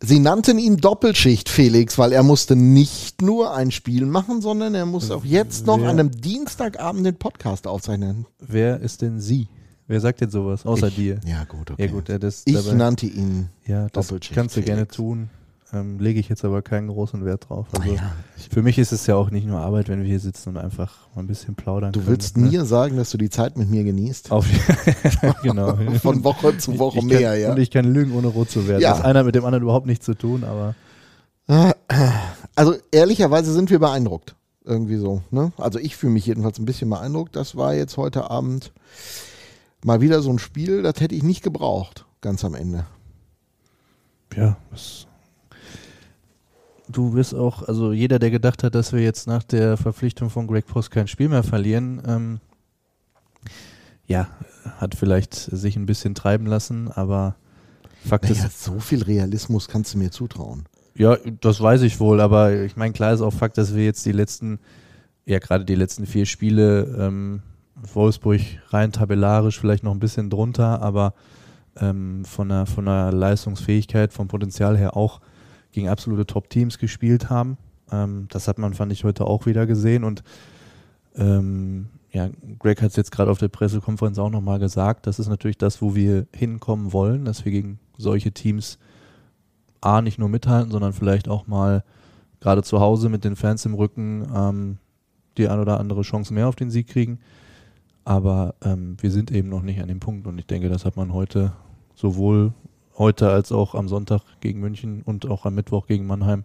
Sie nannten ihn Doppelschicht, Felix, weil er musste nicht nur ein Spiel machen, sondern er muss auch jetzt noch Wer- an einem Dienstagabend den Podcast aufzeichnen. Wer ist denn Sie? Wer sagt denn sowas, außer ich. dir? Ja, gut, okay. Ja gut, das, ich dabei, nannte ihn. ja, das Doppelschicht, kannst du gerne Felix. tun. Ähm, lege ich jetzt aber keinen großen Wert drauf. Also, Naja, Für mich ist es ja auch nicht nur Arbeit, wenn wir hier sitzen und einfach mal ein bisschen plaudern du können. willst ne? mir sagen, dass du die Zeit mit mir genießt? Auf, genau. Von Woche zu Woche ich mehr, kann, ja. Und ich kann lügen, ohne rot zu werden. Ja. Das hat einer mit dem anderen überhaupt nichts zu tun, aber Also ehrlicherweise sind wir beeindruckt. Irgendwie so. Ne? Also ich fühle mich jedenfalls ein bisschen beeindruckt. Das war jetzt heute Abend mal wieder so ein Spiel, das hätte ich nicht gebraucht, ganz am Ende. ja, was. Du wirst auch, also jeder, der gedacht hat, dass wir jetzt nach der Verpflichtung von Greg Post kein Spiel mehr verlieren, ähm, ja, hat vielleicht sich ein bisschen treiben lassen, aber Fakt Naja, ist, so viel Realismus kannst du mir zutrauen. Ja, das weiß ich wohl, aber ich meine, klar ist auch Fakt, dass wir jetzt die letzten, ja gerade die letzten vier Spiele, ähm, Wolfsburg rein tabellarisch vielleicht noch ein bisschen drunter, aber ähm, von, der, von der Leistungsfähigkeit, vom Potenzial her auch gegen absolute Top-Teams gespielt haben. Ähm, das hat man, fand ich, heute auch wieder gesehen und ähm, ja, Greg hat es jetzt gerade auf der Pressekonferenz auch nochmal gesagt, das ist natürlich das, wo wir hinkommen wollen, dass wir gegen solche Teams A, nicht nur mithalten, sondern vielleicht auch mal gerade zu Hause mit den Fans im Rücken ähm, die ein oder andere Chance mehr auf den Sieg kriegen. Aber ähm, wir sind eben noch nicht an dem Punkt und ich denke, das hat man heute sowohl heute als auch am Sonntag gegen München und auch am Mittwoch gegen Mannheim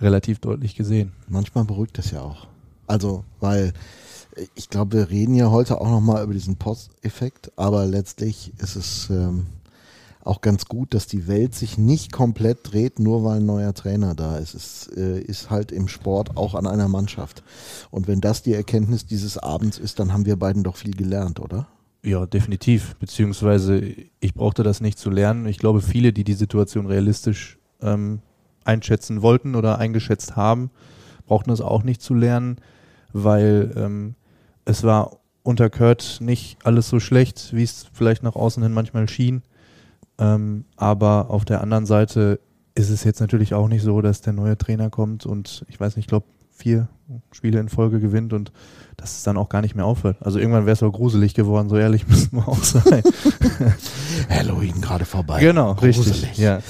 relativ deutlich gesehen. Manchmal beruhigt das ja auch. Also, weil ich glaube, wir reden ja heute auch nochmal über diesen Post-Effekt, aber letztlich ist es ähm, auch ganz gut, dass die Welt sich nicht komplett dreht, nur weil ein neuer Trainer da ist. Es äh, ist halt im Sport auch an einer Mannschaft. Und wenn das die Erkenntnis dieses Abends ist, dann haben wir beiden doch viel gelernt, oder? Ja, definitiv. Beziehungsweise ich brauchte das nicht zu lernen. Ich glaube, viele, die die Situation realistisch ähm, einschätzen wollten oder eingeschätzt haben, brauchten es auch nicht zu lernen, weil ähm, es war unter Kurt nicht alles so schlecht, wie es vielleicht nach außen hin manchmal schien. Ähm, aber auf der anderen Seite ist es jetzt natürlich auch nicht so, dass der neue Trainer kommt und ich weiß nicht, ich glaube, vier Spiele in Folge gewinnt und dass es dann auch gar nicht mehr aufhört. Also irgendwann wäre es auch gruselig geworden, so ehrlich müssen wir auch sein. Halloween gerade vorbei. genau, richtig. Gruselig. Ja.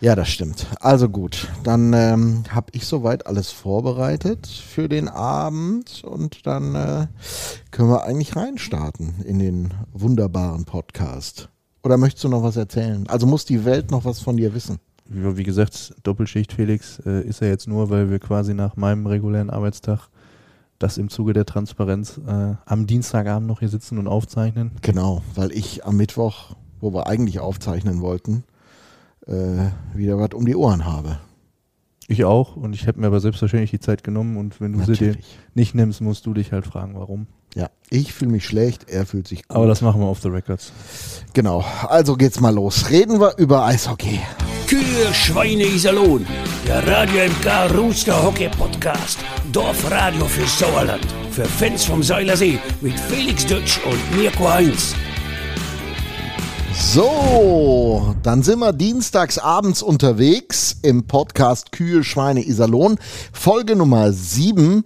Ja, das stimmt. Also gut, dann ähm, habe ich soweit alles vorbereitet für den Abend und dann äh, können wir eigentlich reinstarten in den wunderbaren Podcast. Oder möchtest du noch was erzählen? Also muss die Welt noch was von dir wissen? Wie gesagt, Doppelschicht Felix äh, ist er jetzt nur, weil wir quasi nach meinem regulären Arbeitstag das im Zuge der Transparenz äh, am Dienstagabend noch hier sitzen und aufzeichnen. Genau, weil ich am Mittwoch, wo wir eigentlich aufzeichnen wollten, äh, wieder was um die Ohren habe. Ich auch und ich habe mir aber selbstverständlich die Zeit genommen und wenn du sie dir Natürlich. nicht nimmst, musst du dich halt fragen, warum. Ja, ich fühle mich schlecht, er fühlt sich gut. Aber das machen wir off the records. genau, also geht's mal los. Reden wir über Eishockey. Kühe, Schweine, Iserlohn. Der Radio MK Rooster Hockey Podcast. Dorfradio für Sauerland. Für Fans vom Seilersee mit Felix Dutsch und Mirko Heinz. So, dann sind wir dienstags abends unterwegs im Podcast Kühe, Schweine, Iserlohn. Folge Nummer 7.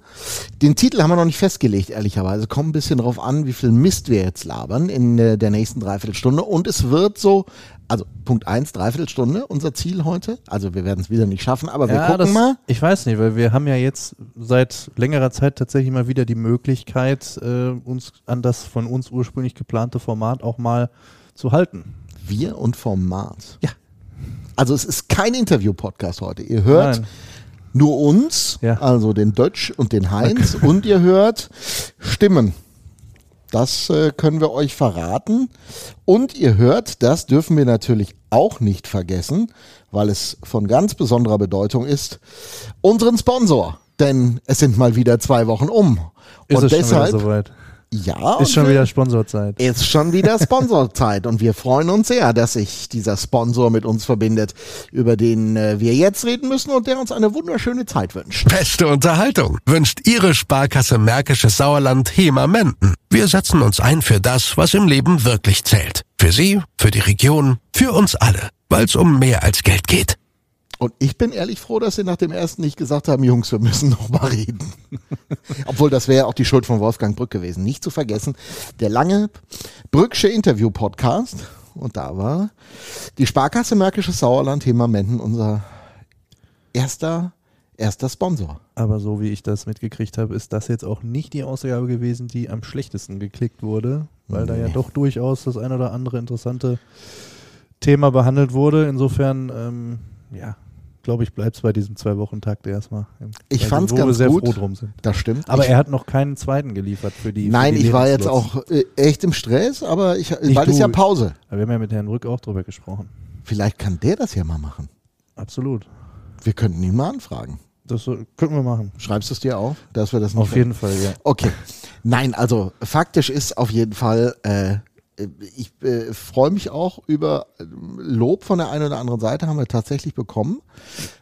Den Titel haben wir noch nicht festgelegt, ehrlicherweise. Kommt ein bisschen drauf an, wie viel Mist wir jetzt labern in äh, der nächsten Dreiviertelstunde. Und es wird so, also Punkt 1, Dreiviertelstunde, unser Ziel heute. Also wir werden es wieder nicht schaffen, aber wir gucken das, mal. Ich weiß nicht, weil wir haben ja jetzt seit längerer Zeit tatsächlich mal wieder die Möglichkeit, äh, uns an das von uns ursprünglich geplante Format auch mal zu halten. Wir und Format. Ja. Also es ist kein Interview-Podcast heute. Ihr hört Nein. nur uns, Ja. also den Dötsch und den Heinz, und ihr hört Stimmen. Das äh, können wir euch verraten. Und ihr hört, das dürfen wir natürlich auch nicht vergessen, weil es von ganz besonderer Bedeutung ist, unseren Sponsor. Denn es sind mal wieder zwei Wochen um. Ist und es deshalb, soweit? Ja, Ist schon wieder Sponsorzeit. ist schon wieder Sponsorzeit und wir freuen uns sehr, dass sich dieser Sponsor mit uns verbindet, über den äh, wir jetzt reden müssen und der uns eine wunderschöne Zeit wünscht. Beste Unterhaltung wünscht Ihre Sparkasse Märkisches Sauerland HEMA Menden. Wir setzen uns ein für das, was im Leben wirklich zählt. Für Sie, für die Region, für uns alle, weil es um mehr als Geld geht. Und ich bin ehrlich froh, dass sie nach dem ersten nicht gesagt haben, Jungs, wir müssen noch mal reden. Obwohl, das wäre ja auch die Schuld von Wolfgang Brück gewesen. Nicht zu vergessen, der lange Brücksche Interview-Podcast. Und da war die Sparkasse Märkisches Sauerland, Thema Menden, unser erster, erster Sponsor. Aber so wie ich das mitgekriegt habe, ist das jetzt auch nicht die Ausgabe gewesen, die am schlechtesten geklickt wurde, weil da ja Nee. doch durchaus das ein oder andere interessante Thema behandelt wurde. Insofern, ähm, ja, glaube ich, bleibt es bei diesem Zwei-Wochen-Takt erstmal. Ich wo wir ganz sehr gut. froh drum sind. Das stimmt. Aber ich, er hat noch keinen zweiten geliefert für die. Nein, für die ich war jetzt auch äh, echt im Stress, aber ich, Nicht weil es du. ja Pause. Aber wir haben ja mit Herrn Rück auch drüber gesprochen. Vielleicht kann der das ja mal machen. Absolut. Wir könnten ihn mal anfragen. Das so, könnten wir machen. Schreibst du es dir auf, dass wir das nicht Auf jeden Fall, ja. Okay. Nein, also faktisch ist auf jeden Fall, äh, ich äh, freue mich auch über äh, Lob von der einen oder anderen Seite, haben wir tatsächlich bekommen.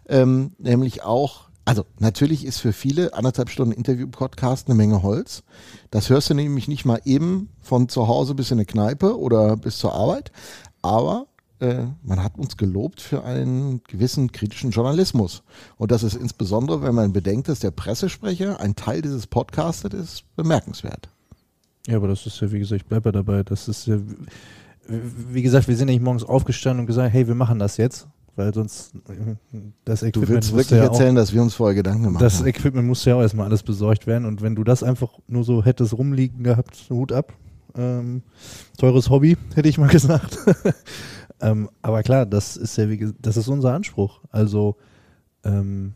Ähm, nämlich auch, also natürlich ist für viele anderthalb Stunden Interview-Podcast eine Menge Holz. Das hörst du nämlich nicht mal eben von zu Hause bis in eine Kneipe oder bis zur Arbeit. Aber äh, man hat uns gelobt für einen gewissen kritischen Journalismus. Und das ist insbesondere, wenn man bedenkt, dass der Pressesprecher ein Teil dieses Podcastes ist, bemerkenswert. Ja, aber das ist ja, wie gesagt, ich bleibe ja dabei. Das ist ja, wie gesagt, wir sind nicht morgens aufgestanden und gesagt, hey, wir machen das jetzt, weil sonst das Du Equipment willst musste wirklich ja auch, erzählen, dass wir uns vorher Gedanken gemacht das haben. Equipment musste ja auch erstmal alles besorgt werden und wenn du das einfach nur so hättest rumliegen gehabt, Hut ab. Ähm, teures Hobby, hätte ich mal gesagt. ähm, aber klar, das ist ja, wie, ges- das ist unser Anspruch. Also, ähm,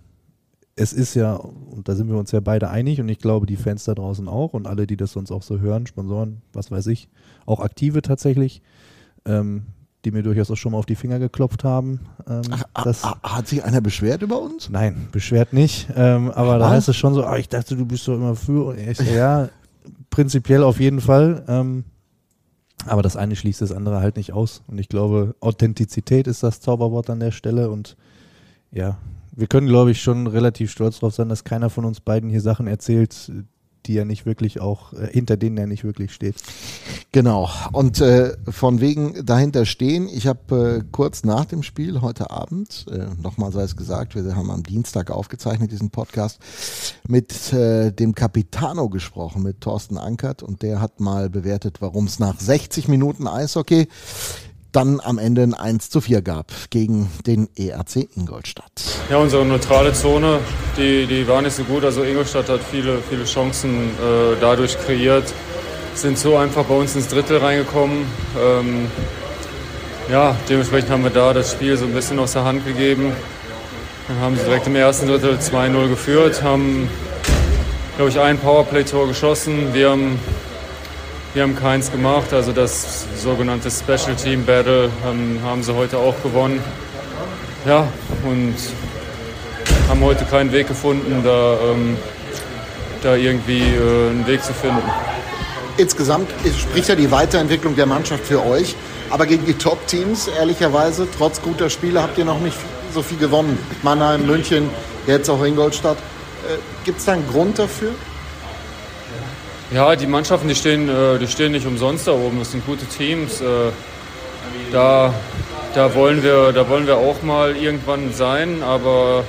es ist ja, und da sind wir uns ja beide einig und ich glaube, die Fans da draußen auch und alle, die das sonst auch so hören, Sponsoren, was weiß ich, auch Aktive tatsächlich, ähm, die mir durchaus auch schon mal auf die Finger geklopft haben. Ähm, Ah, das, ah, hat sich einer beschwert über uns? Nein, beschwert nicht. Ähm, aber da Was? heißt es schon so, ah, ich dachte, du bist doch immer für. So, ja, prinzipiell auf jeden Fall. Ähm, aber das eine schließt das andere halt nicht aus. Und ich glaube, Authentizität ist das Zauberwort an der Stelle. Und ja, wir können, glaube ich, schon relativ stolz drauf sein, dass keiner von uns beiden hier Sachen erzählt, die er nicht wirklich auch, äh, hinter denen er nicht wirklich steht. Genau. Und äh, von wegen dahinter stehen, ich habe äh, kurz nach dem Spiel heute Abend, äh, nochmal sei es gesagt, wir haben am Dienstag aufgezeichnet diesen Podcast, mit äh, dem Capitano gesprochen, mit Thorsten Ankert und der hat mal bewertet, warum es nach 60 Minuten Eishockey dann am Ende ein 1 zu 4 gab gegen den ERC Ingolstadt. Ja, unsere neutrale Zone, die, die war nicht so gut. Also Ingolstadt hat viele, viele Chancen äh, dadurch kreiert. Sind so einfach bei uns ins Drittel reingekommen. Ähm, ja, dementsprechend haben wir da das Spiel so ein bisschen aus der Hand gegeben. Dann haben sie direkt im ersten Drittel 2-0 geführt, haben, glaube ich, ein Powerplay-Tor geschossen. Wir haben, wir haben keins gemacht. Also das sogenannte Special Team Battle ähm, haben sie heute auch gewonnen. Ja, und haben heute keinen Weg gefunden, da, ähm, da irgendwie äh, einen Weg zu finden. Insgesamt spricht ja die Weiterentwicklung der Mannschaft für euch. Aber gegen die Top-Teams, ehrlicherweise, trotz guter Spiele, habt ihr noch nicht so viel gewonnen. Mannheim, München, jetzt auch Ingolstadt. Äh, Gibt es da einen Grund dafür? Ja, die Mannschaften, die stehen, äh, die stehen nicht umsonst da oben. Das sind gute Teams. Äh, da, da, wollen wir, da wollen wir auch mal irgendwann sein. Aber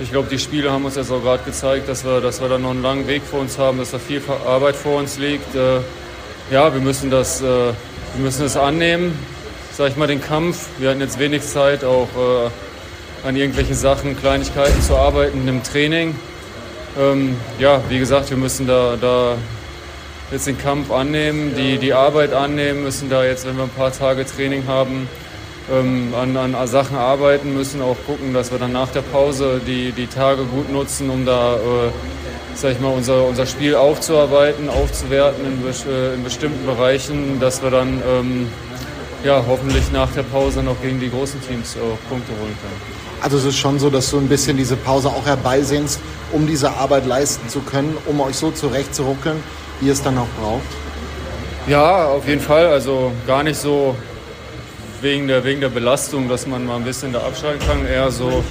ich glaube, die Spiele haben uns jetzt auch gerade gezeigt, dass wir, dass wir da noch einen langen Weg vor uns haben, dass da viel Arbeit vor uns liegt. Äh, ja, wir müssen das, wir müssen das annehmen, sag ich mal, den Kampf. Wir hatten jetzt wenig Zeit, auch an irgendwelchen Sachen, Kleinigkeiten zu arbeiten im Training. Ähm, ja, wie gesagt, wir müssen da, da jetzt den Kampf annehmen, die, die Arbeit annehmen, müssen da jetzt, wenn wir ein paar Tage Training haben, ähm, an, an Sachen arbeiten, müssen auch gucken, dass wir dann nach der Pause die, die Tage gut nutzen, um da, äh, sag ich mal, unser, unser Spiel aufzuarbeiten, aufzuwerten in, äh, in bestimmten Bereichen, dass wir dann ähm, ja, hoffentlich nach der Pause noch gegen die großen Teams äh, Punkte holen können. Also es ist schon so, dass du ein bisschen diese Pause auch herbeisehnst, um diese Arbeit leisten zu können, um euch so zurechtzuruckeln, ihr es dann auch braucht. Ja, auf jeden Fall. Also gar nicht so wegen der, wegen der Belastung, dass man mal ein bisschen da abschalten kann. Eher so,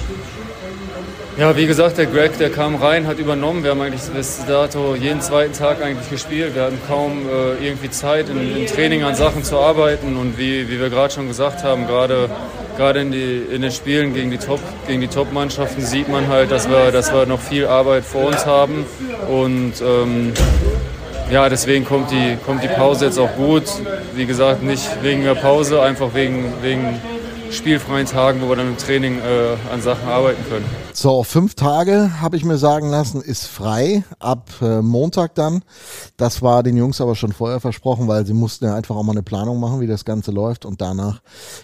Ja, wie gesagt, der Greg, der kam rein, hat übernommen. Wir haben eigentlich bis dato jeden zweiten Tag eigentlich gespielt. Wir hatten kaum äh, irgendwie Zeit, im, im, Training an Sachen zu arbeiten. Und wie, wie wir gerade schon gesagt haben, gerade gerade in, in den Spielen gegen die Top gegen die Top-Mannschaften sieht man halt, dass wir, dass wir noch viel Arbeit vor uns haben. Und ähm, ja, deswegen kommt die, kommt die Pause jetzt auch gut. Wie gesagt, nicht wegen der Pause, einfach wegen, wegen spielfreien Tagen, wo wir dann im Training äh, an Sachen arbeiten können. So, fünf Tage habe ich mir sagen lassen, ist frei ab äh, Montag dann. Das war den Jungs aber schon vorher versprochen, weil sie mussten ja einfach auch mal eine Planung machen, wie das Ganze läuft und danach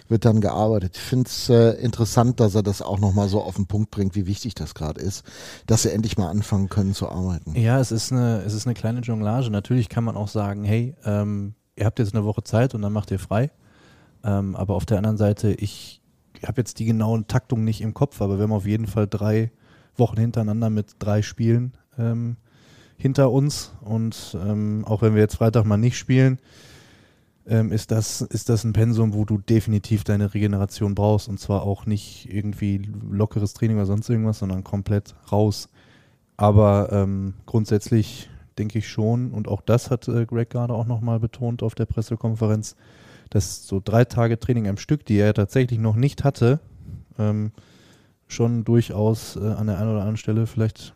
wird dann gearbeitet. Ich finde es äh, interessant, dass er das auch nochmal so auf den Punkt bringt, wie wichtig das gerade ist, dass sie endlich mal anfangen können zu arbeiten. Ja, es ist eine, es ist eine kleine Jonglage. Natürlich kann man auch sagen, hey, ähm, ihr habt jetzt eine Woche Zeit und dann macht ihr frei. Ähm, aber auf der anderen Seite, ich habe jetzt die genauen Taktungen nicht im Kopf, aber wir haben auf jeden Fall drei Wochen hintereinander mit drei Spielen ähm, hinter uns. Und ähm, auch wenn wir jetzt Freitag mal nicht spielen, ähm, ist, das, ist das ein Pensum, wo du definitiv deine Regeneration brauchst. Und zwar auch nicht irgendwie lockeres Training oder sonst irgendwas, sondern komplett raus. Aber ähm, grundsätzlich denke ich schon, und auch das hat äh, Greg gerade auch nochmal betont auf der Pressekonferenz, dass so drei Tage Training am Stück, die er tatsächlich noch nicht hatte, ähm, schon durchaus äh, an der einen oder anderen Stelle vielleicht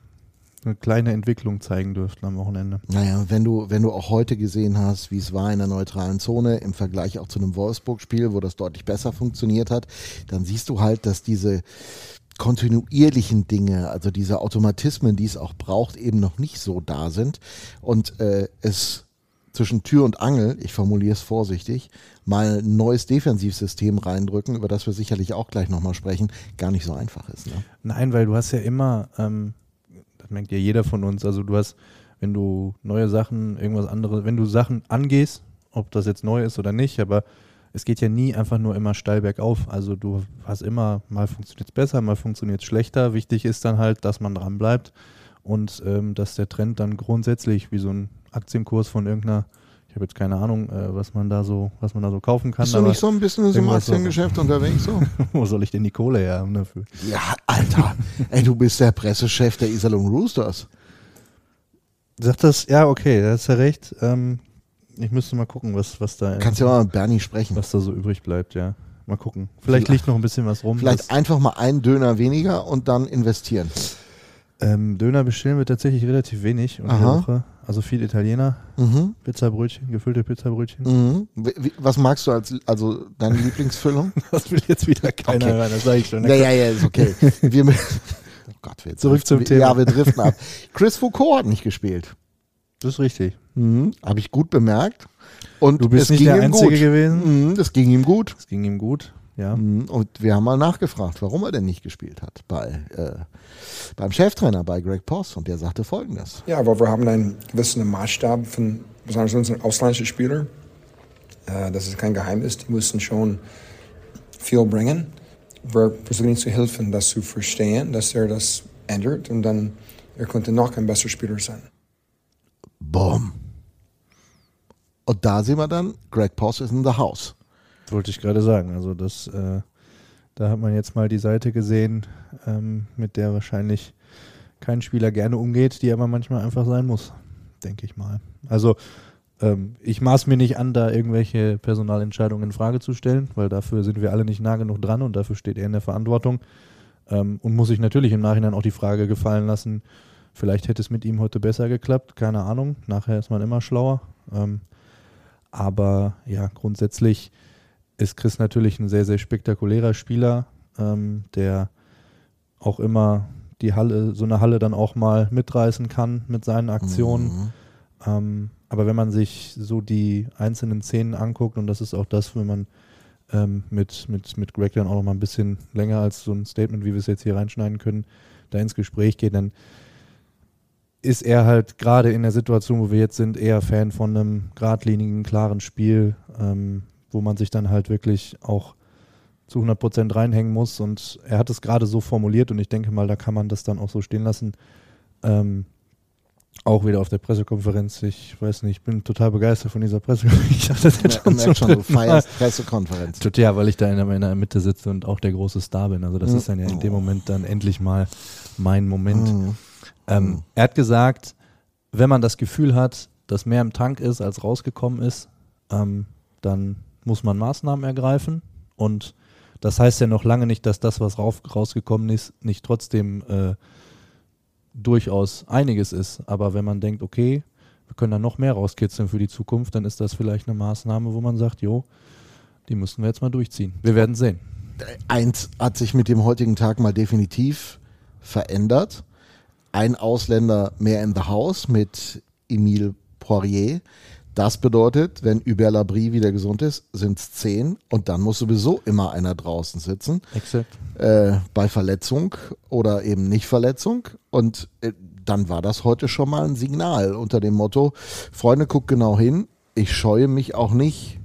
eine kleine Entwicklung zeigen dürften am Wochenende. Naja, wenn du, wenn du auch heute gesehen hast, wie es war in der neutralen Zone im Vergleich auch zu einem Wolfsburg-Spiel, wo das deutlich besser funktioniert hat, dann siehst du halt, dass diese kontinuierlichen Dinge, also diese Automatismen, die es auch braucht, eben noch nicht so da sind und äh, es zwischen Tür und Angel, ich formuliere es vorsichtig, mal ein neues Defensivsystem reindrücken, über das wir sicherlich auch gleich nochmal sprechen, gar nicht so einfach ist. Ne? Nein, weil du hast ja immer, ähm, das merkt ja jeder von uns, also du hast, wenn du neue Sachen, irgendwas anderes, wenn du Sachen angehst, ob das jetzt neu ist oder nicht, aber es geht ja nie einfach nur immer steil bergauf. Also du hast immer, mal funktioniert es besser, mal funktioniert es schlechter. Wichtig ist dann halt, dass man dran bleibt und ähm, dass der Trend dann grundsätzlich wie so ein Aktienkurs von irgendeiner ich habe jetzt keine Ahnung, äh, was man da so, was man da so kaufen kann. Bist du nicht so ein bisschen im Aktiengeschäft so. unterwegs so? Wo soll ich denn die Kohle her haben dafür? Ja, Alter, ey, du bist der Pressechef der Isalon Roosters. Sagt das, ja, okay, da hast ja recht. Ähm, ich müsste mal gucken, was, was da. Kannst ja mal mit Bernie sprechen. Was da so übrig bleibt, ja. Mal gucken. Vielleicht, vielleicht liegt noch ein bisschen was rum. Vielleicht einfach mal einen Döner weniger und dann investieren. Ähm, Döner bestellen wir tatsächlich relativ wenig unter der Woche. Also viel Italiener, mhm. Pizzabrötchen, gefüllte Pizzabrötchen. Mhm. Was magst du als also deine Lieblingsfüllung? das will jetzt wieder keiner okay. hören, das sage ich schon. Ja, ja, ja, ist okay. Wir, oh Gott, wir Zurück zum Thema. Ja, wir driften ab. Chris Foucault hat nicht gespielt. Das ist richtig. Mhm. Habe ich gut bemerkt. Und du bist nicht der Einzige gut. gewesen. Mhm, das ging ihm gut. Das ging ihm gut. Ja. Mhm, und wir haben mal nachgefragt, warum er denn nicht gespielt hat bei, äh, beim Cheftrainer, bei Greg Poss. Und der sagte folgendes. Ja, aber wir haben einen gewissen Maßstab von besonders unseren ausländischen Spielern. Äh, das ist kein Geheimnis. Die müssen schon viel bringen. Wir versuchen ihm zu helfen, das zu verstehen, dass er das ändert und dann er könnte noch ein besserer Spieler sein. Boom. Und da sehen wir dann, Greg Poss ist in the house. Wollte ich gerade sagen. Also das, äh, da hat man jetzt mal die Seite gesehen, ähm, mit der wahrscheinlich kein Spieler gerne umgeht, die aber manchmal einfach sein muss, denke ich mal. Also ähm, ich maß mir nicht an, da irgendwelche Personalentscheidungen in Frage zu stellen, weil dafür sind wir alle nicht nah genug dran und dafür steht er in der Verantwortung. Ähm, und muss sich natürlich im Nachhinein auch die Frage gefallen lassen, vielleicht hätte es mit ihm heute besser geklappt, keine Ahnung. Nachher ist man immer schlauer. Ähm, aber ja, grundsätzlich ist Chris natürlich ein sehr, sehr spektakulärer Spieler, ähm, der auch immer die Halle, so eine Halle dann auch mal mitreißen kann mit seinen Aktionen. Mhm. Ähm, aber wenn man sich so die einzelnen Szenen anguckt, und das ist auch das, wenn man ähm, mit, mit, mit Greg dann auch noch mal ein bisschen länger als so ein Statement, wie wir es jetzt hier reinschneiden können, da ins Gespräch geht, dann ist er halt gerade in der Situation, wo wir jetzt sind, eher Fan von einem geradlinigen, klaren Spiel, ähm, wo man sich dann halt wirklich auch zu 100 Prozent reinhängen muss. Und er hat es gerade so formuliert und ich denke mal, da kann man das dann auch so stehen lassen. Ähm, Auch wieder auf der Pressekonferenz. Ich weiß nicht, ich bin total begeistert von dieser Pressekonferenz. Ich dachte das jetzt schon, merkt schon, du feierst Pressekonferenz. Total, weil ich da in meiner Mitte sitze und auch der große Star bin. Also das Mhm. ist dann ja in dem Moment dann endlich mal mein Moment. Mhm. Ähm, er hat gesagt, wenn man das Gefühl hat, dass mehr im Tank ist, als rausgekommen ist, ähm, dann muss man Maßnahmen ergreifen. Und das heißt ja noch lange nicht, dass das, was rausgekommen ist, nicht trotzdem äh, durchaus einiges ist. Aber wenn man denkt, okay, wir können da noch mehr rauskitzeln für die Zukunft, dann ist das vielleicht eine Maßnahme, wo man sagt, jo, die müssen wir jetzt mal durchziehen. Wir werden sehen. Eins hat sich mit dem heutigen Tag mal definitiv verändert. Ein Ausländer mehr in the house mit Emile Poirier. Das bedeutet, wenn Hubert Labrie wieder gesund ist, sind es zehn und dann muss sowieso immer einer draußen sitzen. Exakt. äh, bei Verletzung oder eben nicht Verletzung. Und äh, dann war das heute schon mal ein Signal unter dem Motto, Freunde, guckt genau hin, ich scheue mich auch nicht,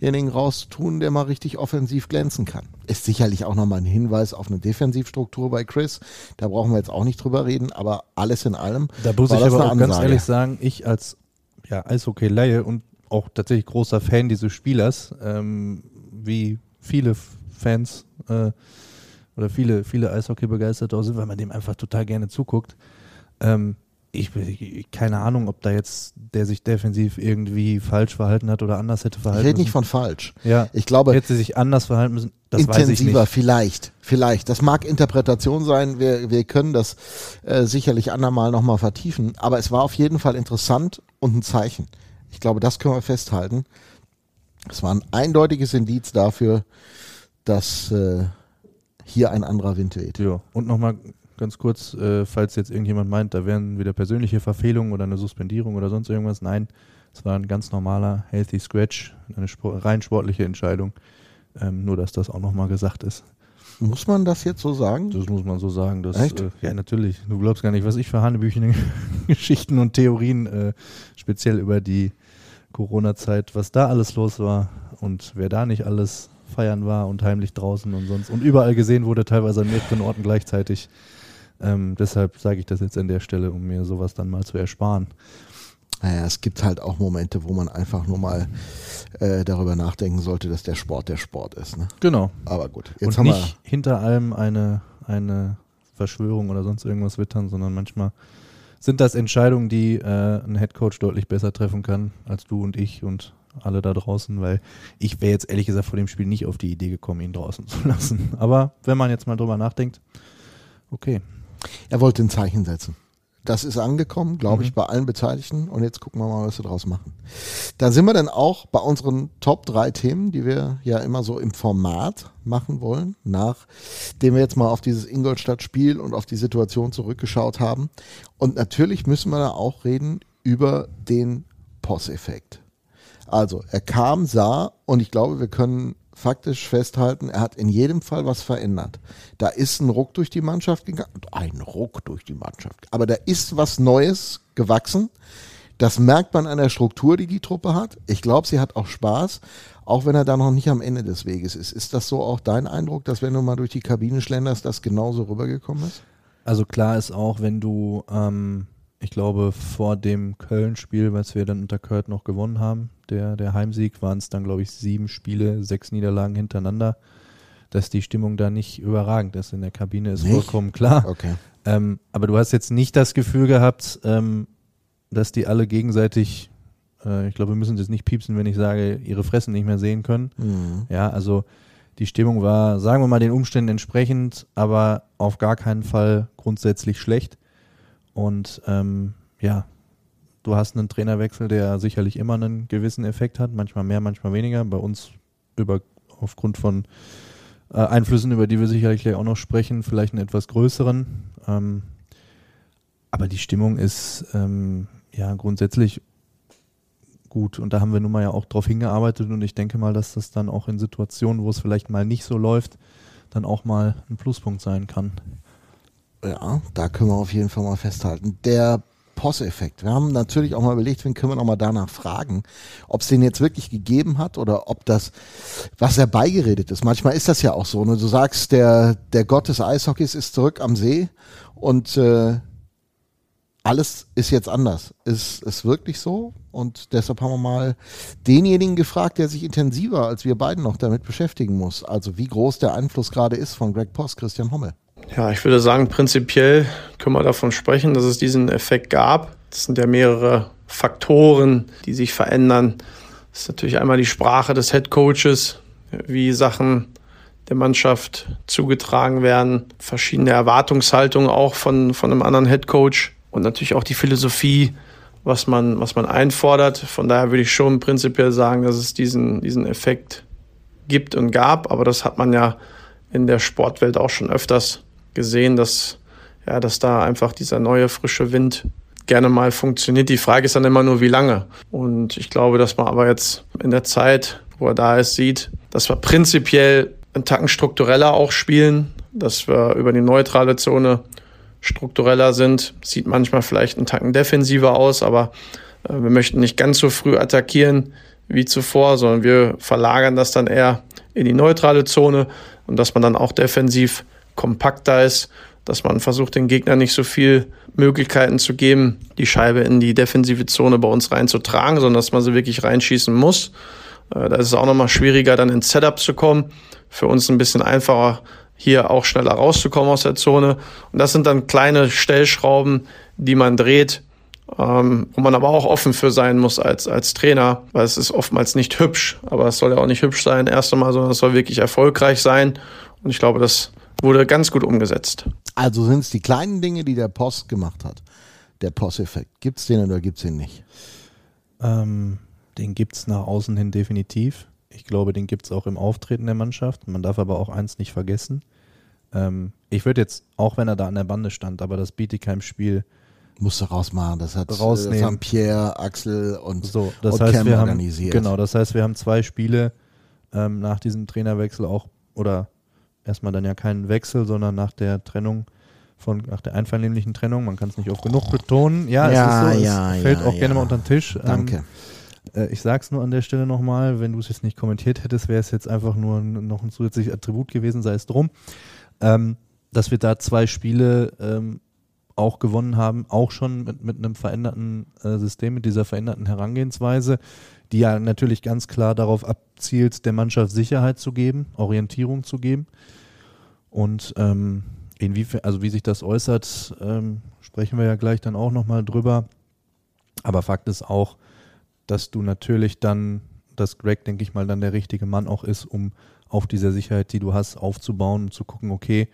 denjenigen rauszutun, der mal richtig offensiv glänzen kann. Ist sicherlich auch nochmal ein Hinweis auf eine Defensivstruktur bei Chris. Da brauchen wir jetzt auch nicht drüber reden, aber alles in allem. Da muss ich aber auch ganz Ansage. ehrlich sagen, ich als ja, Eishockey-Laie und auch tatsächlich großer Fan dieses Spielers, ähm, wie viele Fans äh, oder viele, viele Eishockey-Begeisterte auch sind, weil man dem einfach total gerne zuguckt. Ähm, ich, ich keine Ahnung, ob da jetzt der sich defensiv irgendwie falsch verhalten hat oder anders hätte Ich verhalten rede nicht müssen. von falsch. ja, Ich glaube, hätte sich anders verhalten müssen. Das weiß ich intensiver, nicht. vielleicht, vielleicht. Das mag Interpretation sein, wir, wir können das äh, sicherlich andermal nochmal vertiefen, aber es war auf jeden Fall interessant und ein Zeichen. Ich glaube, das können wir festhalten. Es war ein eindeutiges Indiz dafür, dass äh, hier ein anderer Wind weht. Ja, und nochmal ganz kurz, äh, falls jetzt irgendjemand meint, da wären wieder persönliche Verfehlungen oder eine Suspendierung oder sonst irgendwas. Nein, es war ein ganz normaler Healthy Scratch, eine Spor rein sportliche Entscheidung. Ähm, nur, dass das auch nochmal gesagt ist. Muss man das jetzt so sagen? Das muss man so sagen. Dass, Echt? Äh, ja, natürlich. Du glaubst gar nicht, was ich für Hanebüchen Geschichten und Theorien, äh, speziell über die Corona-Zeit, was da alles los war und wer da nicht alles feiern war und heimlich draußen und sonst und überall gesehen wurde, teilweise an mehreren Orten gleichzeitig. Ähm, deshalb sage ich das jetzt an der Stelle, um mir sowas dann mal zu ersparen. Naja, es gibt halt auch Momente, wo man einfach nur mal äh, darüber nachdenken sollte, dass der Sport der Sport ist. Ne? Genau. Aber gut, jetzt und haben nicht hinter allem eine, eine Verschwörung oder sonst irgendwas wittern, sondern manchmal sind das Entscheidungen, die äh, ein Headcoach deutlich besser treffen kann als du und ich und alle da draußen, weil ich wäre jetzt ehrlich gesagt vor dem Spiel nicht auf die Idee gekommen, ihn draußen zu lassen. Aber wenn man jetzt mal drüber nachdenkt, okay. Er wollte ein Zeichen setzen. Das ist angekommen, glaube Mhm. ich, bei allen Beteiligten. Und jetzt gucken wir mal, was wir draus machen. Da sind wir dann auch bei unseren Top drei Themen, die wir ja immer so im Format machen wollen, nachdem wir jetzt mal auf dieses Ingolstadt-Spiel und auf die Situation zurückgeschaut haben. Und natürlich müssen wir da auch reden über den POS-Effekt. Also, er kam, sah und ich glaube, wir können faktisch festhalten, er hat in jedem Fall was verändert. Da ist ein Ruck durch die Mannschaft gegangen. Ein Ruck durch die Mannschaft. Aber da ist was Neues gewachsen. Das merkt man an der Struktur, die die Truppe hat. Ich glaube, sie hat auch Spaß, auch wenn er da noch nicht am Ende des Weges ist. Ist das so auch dein Eindruck, dass wenn du mal durch die Kabine schlenderst, das genauso rübergekommen ist? Also klar ist auch, wenn du, ähm, ich glaube, vor dem Köln-Spiel, was wir dann unter Kurt noch gewonnen haben, der, der Heimsieg, waren es dann, glaube ich, sieben Spiele, sechs Niederlagen hintereinander, dass die Stimmung da nicht überragend ist in der Kabine, ist Nicht? vollkommen klar. Okay. Ähm, aber du hast jetzt nicht das Gefühl gehabt, ähm, dass die alle gegenseitig, äh, ich glaube, wir müssen jetzt nicht piepsen, wenn ich sage, ihre Fressen nicht mehr sehen können. Mhm. Ja, also die Stimmung war, sagen wir mal, den Umständen entsprechend, aber auf gar keinen Fall grundsätzlich schlecht. Und ähm, ja, du hast einen Trainerwechsel, der sicherlich immer einen gewissen Effekt hat, manchmal mehr, manchmal weniger. Bei uns über aufgrund von äh, Einflüssen, über die wir sicherlich gleich auch noch sprechen, vielleicht einen etwas größeren. Ähm, aber die Stimmung ist ähm, ja grundsätzlich gut und da haben wir nun mal ja auch drauf hingearbeitet und ich denke mal, dass das dann auch in Situationen, wo es vielleicht mal nicht so läuft, dann auch mal ein Pluspunkt sein kann. Ja, da können wir auf jeden Fall mal festhalten. Der POS-Effekt. Wir haben natürlich auch mal überlegt, wen können wir noch mal danach fragen, ob es den jetzt wirklich gegeben hat oder ob das was herbeigeredet ist. Manchmal ist das ja auch so. Ne? Du sagst, der, der Gott des Eishockeys ist zurück am See und äh, alles ist jetzt anders. Ist es wirklich so? Und deshalb haben wir mal denjenigen gefragt, der sich intensiver als wir beiden noch damit beschäftigen muss. Also wie groß der Einfluss gerade ist von Greg Post, Christian Hommel. Ja, ich würde sagen, prinzipiell können wir davon sprechen, dass es diesen Effekt gab. Das sind ja mehrere Faktoren, die sich verändern. Das ist natürlich einmal die Sprache des Head Coaches, wie Sachen der Mannschaft zugetragen werden, verschiedene Erwartungshaltungen auch von, von einem anderen Head Coach und natürlich auch die Philosophie, was man, was man einfordert. Von daher würde ich schon prinzipiell sagen, dass es diesen, diesen Effekt gibt und gab, aber das hat man ja in der Sportwelt auch schon öfters gesehen, dass, ja, dass da einfach dieser neue frische Wind gerne mal funktioniert. Die Frage ist dann immer nur, wie lange. Und ich glaube, dass man aber jetzt in der Zeit, wo er da ist, sieht, dass wir prinzipiell einen Tacken struktureller auch spielen, dass wir über die neutrale Zone struktureller sind. Sieht manchmal vielleicht einen Tacken defensiver aus, aber äh, wir möchten nicht ganz so früh attackieren wie zuvor, sondern wir verlagern das dann eher in die neutrale Zone und dass man dann auch defensiv kompakter ist, dass man versucht, den Gegner nicht so viel Möglichkeiten zu geben, die Scheibe in die defensive Zone bei uns reinzutragen, sondern dass man sie wirklich reinschießen muss. Äh, da ist es auch nochmal schwieriger, dann ins Setup zu kommen. Für uns ein bisschen einfacher, hier auch schneller rauszukommen aus der Zone. Und das sind dann kleine Stellschrauben, die man dreht, ähm, wo man aber auch offen für sein muss als, als Trainer, weil es ist oftmals nicht hübsch, aber es soll ja auch nicht hübsch sein, erst einmal, sondern es soll wirklich erfolgreich sein. Und ich glaube, das wurde ganz gut umgesetzt. Also sind es die kleinen Dinge, die der Post gemacht hat. Der Post-Effekt. Gibt es den oder gibt es den nicht? Ähm, den gibt es nach außen hin definitiv. Ich glaube, den gibt es auch im Auftreten der Mannschaft. Man darf aber auch eins nicht vergessen. Ähm, ich würde jetzt, auch wenn er da an der Bande stand, aber das Bietigheim-Spiel musste rausmachen. Das hat, rausnehmen. das haben Pierre, Axel und, so, das und heißt, Cam wir organisiert. Haben, genau, das heißt, wir haben zwei Spiele ähm, nach diesem Trainerwechsel auch, oder erstmal dann ja keinen Wechsel, sondern nach der Trennung von, nach der einvernehmlichen Trennung, man kann es nicht oft genug betonen. Ja, Ja, es ist so, ja, es fällt ja, auch gerne mal unter den Tisch. Danke. Ähm, äh, ich sag's nur an der Stelle nochmal, wenn du es jetzt nicht kommentiert hättest, wäre es jetzt einfach nur noch ein zusätzliches Attribut gewesen, sei es drum. Ähm, dass wir da zwei Spiele ähm, auch gewonnen haben, auch schon mit, mit einem veränderten äh, System, mit dieser veränderten Herangehensweise, die ja natürlich ganz klar darauf abzielt, der Mannschaft Sicherheit zu geben, Orientierung zu geben. Und ähm, inwiefern, also wie sich das äußert, ähm, sprechen wir ja gleich dann auch nochmal drüber. Aber Fakt ist auch, dass du natürlich dann, dass Greg, denke ich mal, dann der richtige Mann auch ist, um auf dieser Sicherheit, die du hast, aufzubauen und zu gucken, okay,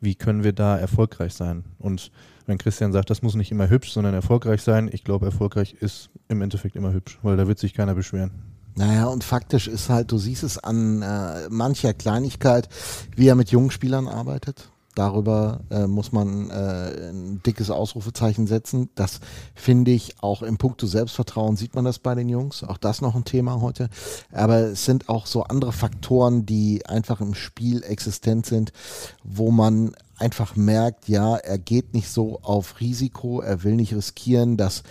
wie können wir da erfolgreich sein? Und wenn Christian sagt, das muss nicht immer hübsch, sondern erfolgreich sein, ich glaube, erfolgreich ist im Endeffekt immer hübsch, weil da wird sich keiner beschweren. Naja, und faktisch ist halt, du siehst es an äh, mancher Kleinigkeit, wie er mit jungen Spielern arbeitet. Darüber äh, muss man äh, ein dickes Ausrufezeichen setzen. Das finde ich auch im Punkto Selbstvertrauen sieht man das bei den Jungs. Auch das noch ein Thema heute. Aber es sind auch so andere Faktoren, die einfach im Spiel existent sind, wo man einfach merkt, ja, er geht nicht so auf Risiko, er will nicht riskieren, dass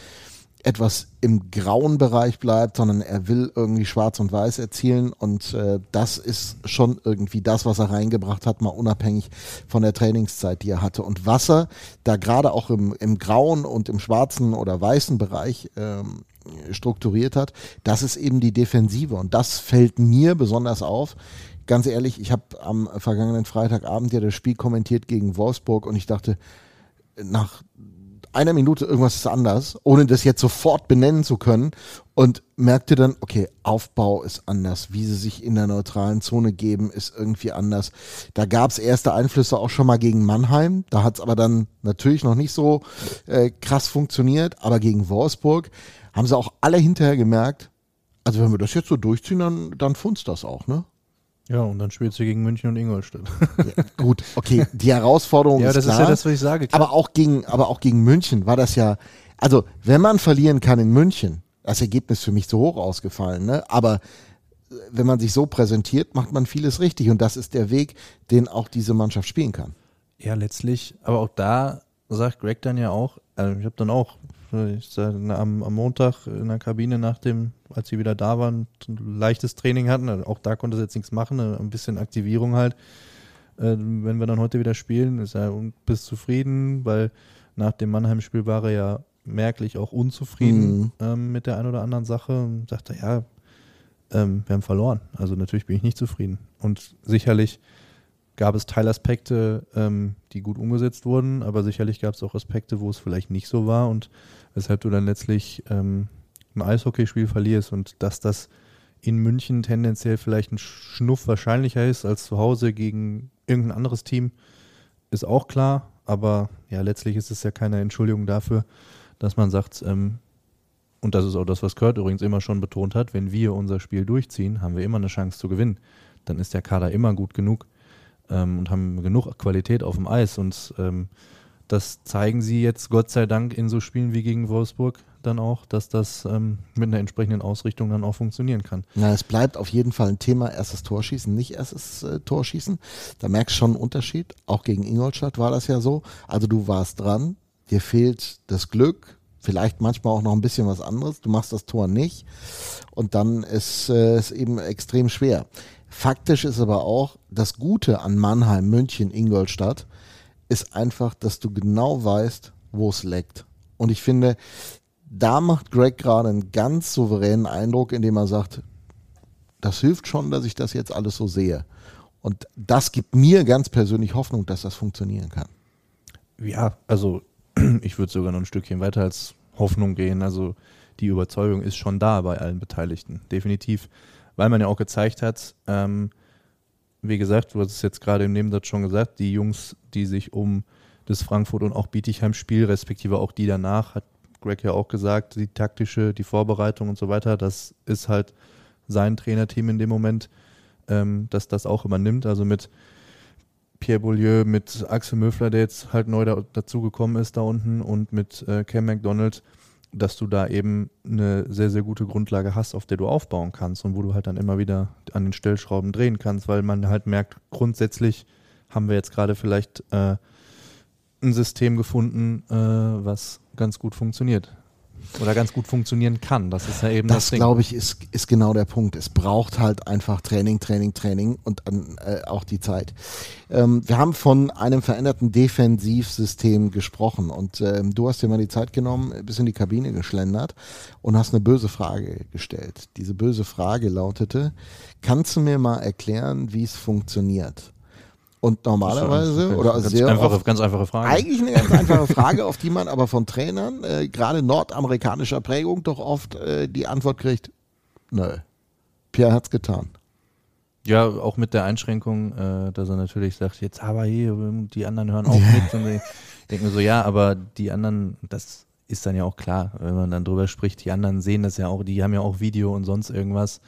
etwas im grauen Bereich bleibt, sondern er will irgendwie schwarz und weiß erzielen und äh, das ist schon irgendwie das, was er reingebracht hat, mal unabhängig von der Trainingszeit, die er hatte. Und was er da gerade auch im, im grauen und im schwarzen oder weißen Bereich ähm, strukturiert hat, das ist eben die Defensive und das fällt mir besonders auf. Ganz ehrlich, ich habe am vergangenen Freitagabend ja das Spiel kommentiert gegen Wolfsburg und ich dachte, nach einer Minute irgendwas ist anders, ohne das jetzt sofort benennen zu können und merkte dann, okay, Aufbau ist anders, wie sie sich in der neutralen Zone geben, ist irgendwie anders. Da gab es erste Einflüsse auch schon mal gegen Mannheim, da hat es aber dann natürlich noch nicht so äh, krass funktioniert, aber gegen Wolfsburg haben sie auch alle hinterher gemerkt, also wenn wir das jetzt so durchziehen, dann, dann funzt das auch, ne? Ja, und dann spielst du gegen München und Ingolstadt. Ja, gut, okay, die Herausforderung ja, ist das klar. ist ja das, was ich sage. Klar. Aber auch gegen, aber auch gegen München war das ja, also wenn man verlieren kann in München, das Ergebnis für mich zu hoch ausgefallen, ne? Aber äh, wenn man sich so präsentiert, macht man vieles richtig und das ist der Weg, den auch diese Mannschaft spielen kann. Ja, letztlich, aber auch da sagt Greg dann ja auch, also ich habe dann auch ich sag, am, am Montag in der Kabine nach dem, als sie wieder da waren, ein leichtes Training hatten, also auch da konnte sie jetzt nichts machen, ein bisschen Aktivierung halt. Äh, wenn wir dann heute wieder spielen, ist er und bist zufrieden, weil Nach dem Mannheim-Spiel war er ja merklich auch unzufrieden mhm. ähm, mit der einen oder anderen Sache und sagte, ja, ähm, wir haben verloren. Also natürlich bin ich nicht zufrieden. Und sicherlich gab es Teilaspekte, ähm, die gut umgesetzt wurden, aber sicherlich gab es auch Aspekte, wo es vielleicht nicht so war und weshalb du dann letztlich ähm, ein Eishockeyspiel verlierst und dass das in München tendenziell vielleicht ein Schnuff wahrscheinlicher ist als zu Hause gegen irgendein anderes Team, ist auch klar. Aber ja, letztlich ist es ja keine Entschuldigung dafür, dass man sagt, ähm, und das ist auch das, was Kurt übrigens immer schon betont hat, wenn wir unser Spiel durchziehen, haben wir immer eine Chance zu gewinnen. Dann ist der Kader immer gut genug ähm, und haben genug Qualität auf dem Eis. Und ähm, das zeigen sie jetzt Gott sei Dank in so Spielen wie gegen Wolfsburg dann auch, dass das ähm, mit einer entsprechenden Ausrichtung dann auch funktionieren kann. Na, es bleibt auf jeden Fall ein Thema, erstes Torschießen, nicht erstes äh, Torschießen. Da merkst du schon einen Unterschied. Auch gegen Ingolstadt war das ja so. Also du warst dran, dir fehlt das Glück, vielleicht manchmal auch noch ein bisschen was anderes. Du machst das Tor nicht und dann ist äh, es eben extrem schwer. Faktisch ist aber auch das Gute an Mannheim, München, Ingolstadt ist einfach, dass du genau weißt, wo es leckt. Und ich finde, da macht Greg gerade einen ganz souveränen Eindruck, indem er sagt, das hilft schon, dass ich das jetzt alles so sehe. Und das gibt mir ganz persönlich Hoffnung, dass das funktionieren kann. Ja, also ich würde sogar noch ein Stückchen weiter als Hoffnung gehen. Also die Überzeugung ist schon da bei allen Beteiligten, definitiv. Weil man ja auch gezeigt hat, ähm, wie gesagt, du hast es jetzt gerade im Nebensatz schon gesagt, die Jungs, die sich um das Frankfurt und auch Bietigheim-Spiel, respektive auch die danach, hat Greg ja auch gesagt, die taktische, die Vorbereitung und so weiter, das ist halt sein Trainerteam in dem Moment, ähm, dass das auch übernimmt. Also mit Pierre Beaulieu, mit Axel Möfler, der jetzt halt neu da, dazugekommen ist da unten und mit äh, Cam McDonald, dass du da eben eine sehr, sehr gute Grundlage hast, auf der du aufbauen kannst und wo du halt dann immer wieder an den Stellschrauben drehen kannst, weil man halt merkt, grundsätzlich haben wir jetzt gerade vielleicht äh, ein System gefunden, äh, was ganz gut funktioniert. Oder ganz gut funktionieren kann. Das ist ja eben das. Das glaube ich ist, ist genau der Punkt. Es braucht halt einfach Training, Training, Training und dann äh, auch die Zeit. Ähm, wir haben von einem veränderten Defensivsystem gesprochen und ähm, du hast dir mal die Zeit genommen, bist in die Kabine geschlendert und hast eine böse Frage gestellt. Diese böse Frage lautete, kannst du mir mal erklären, wie es funktioniert? Und normalerweise, oder ganz sehr einfache, oft, ganz einfache Frage. Eigentlich eine ganz einfache Frage, auf die man aber von Trainern, äh, gerade nordamerikanischer Prägung, doch oft äh, die Antwort kriegt, nö, Pierre hat's getan. Ja, auch mit der Einschränkung, äh, dass er natürlich sagt, jetzt aber hier, die anderen hören auch mit. Und ich denke mir so, ja, aber die anderen, das ist dann ja auch klar, wenn man dann drüber spricht, die anderen sehen das ja auch, die haben ja auch Video und sonst irgendwas.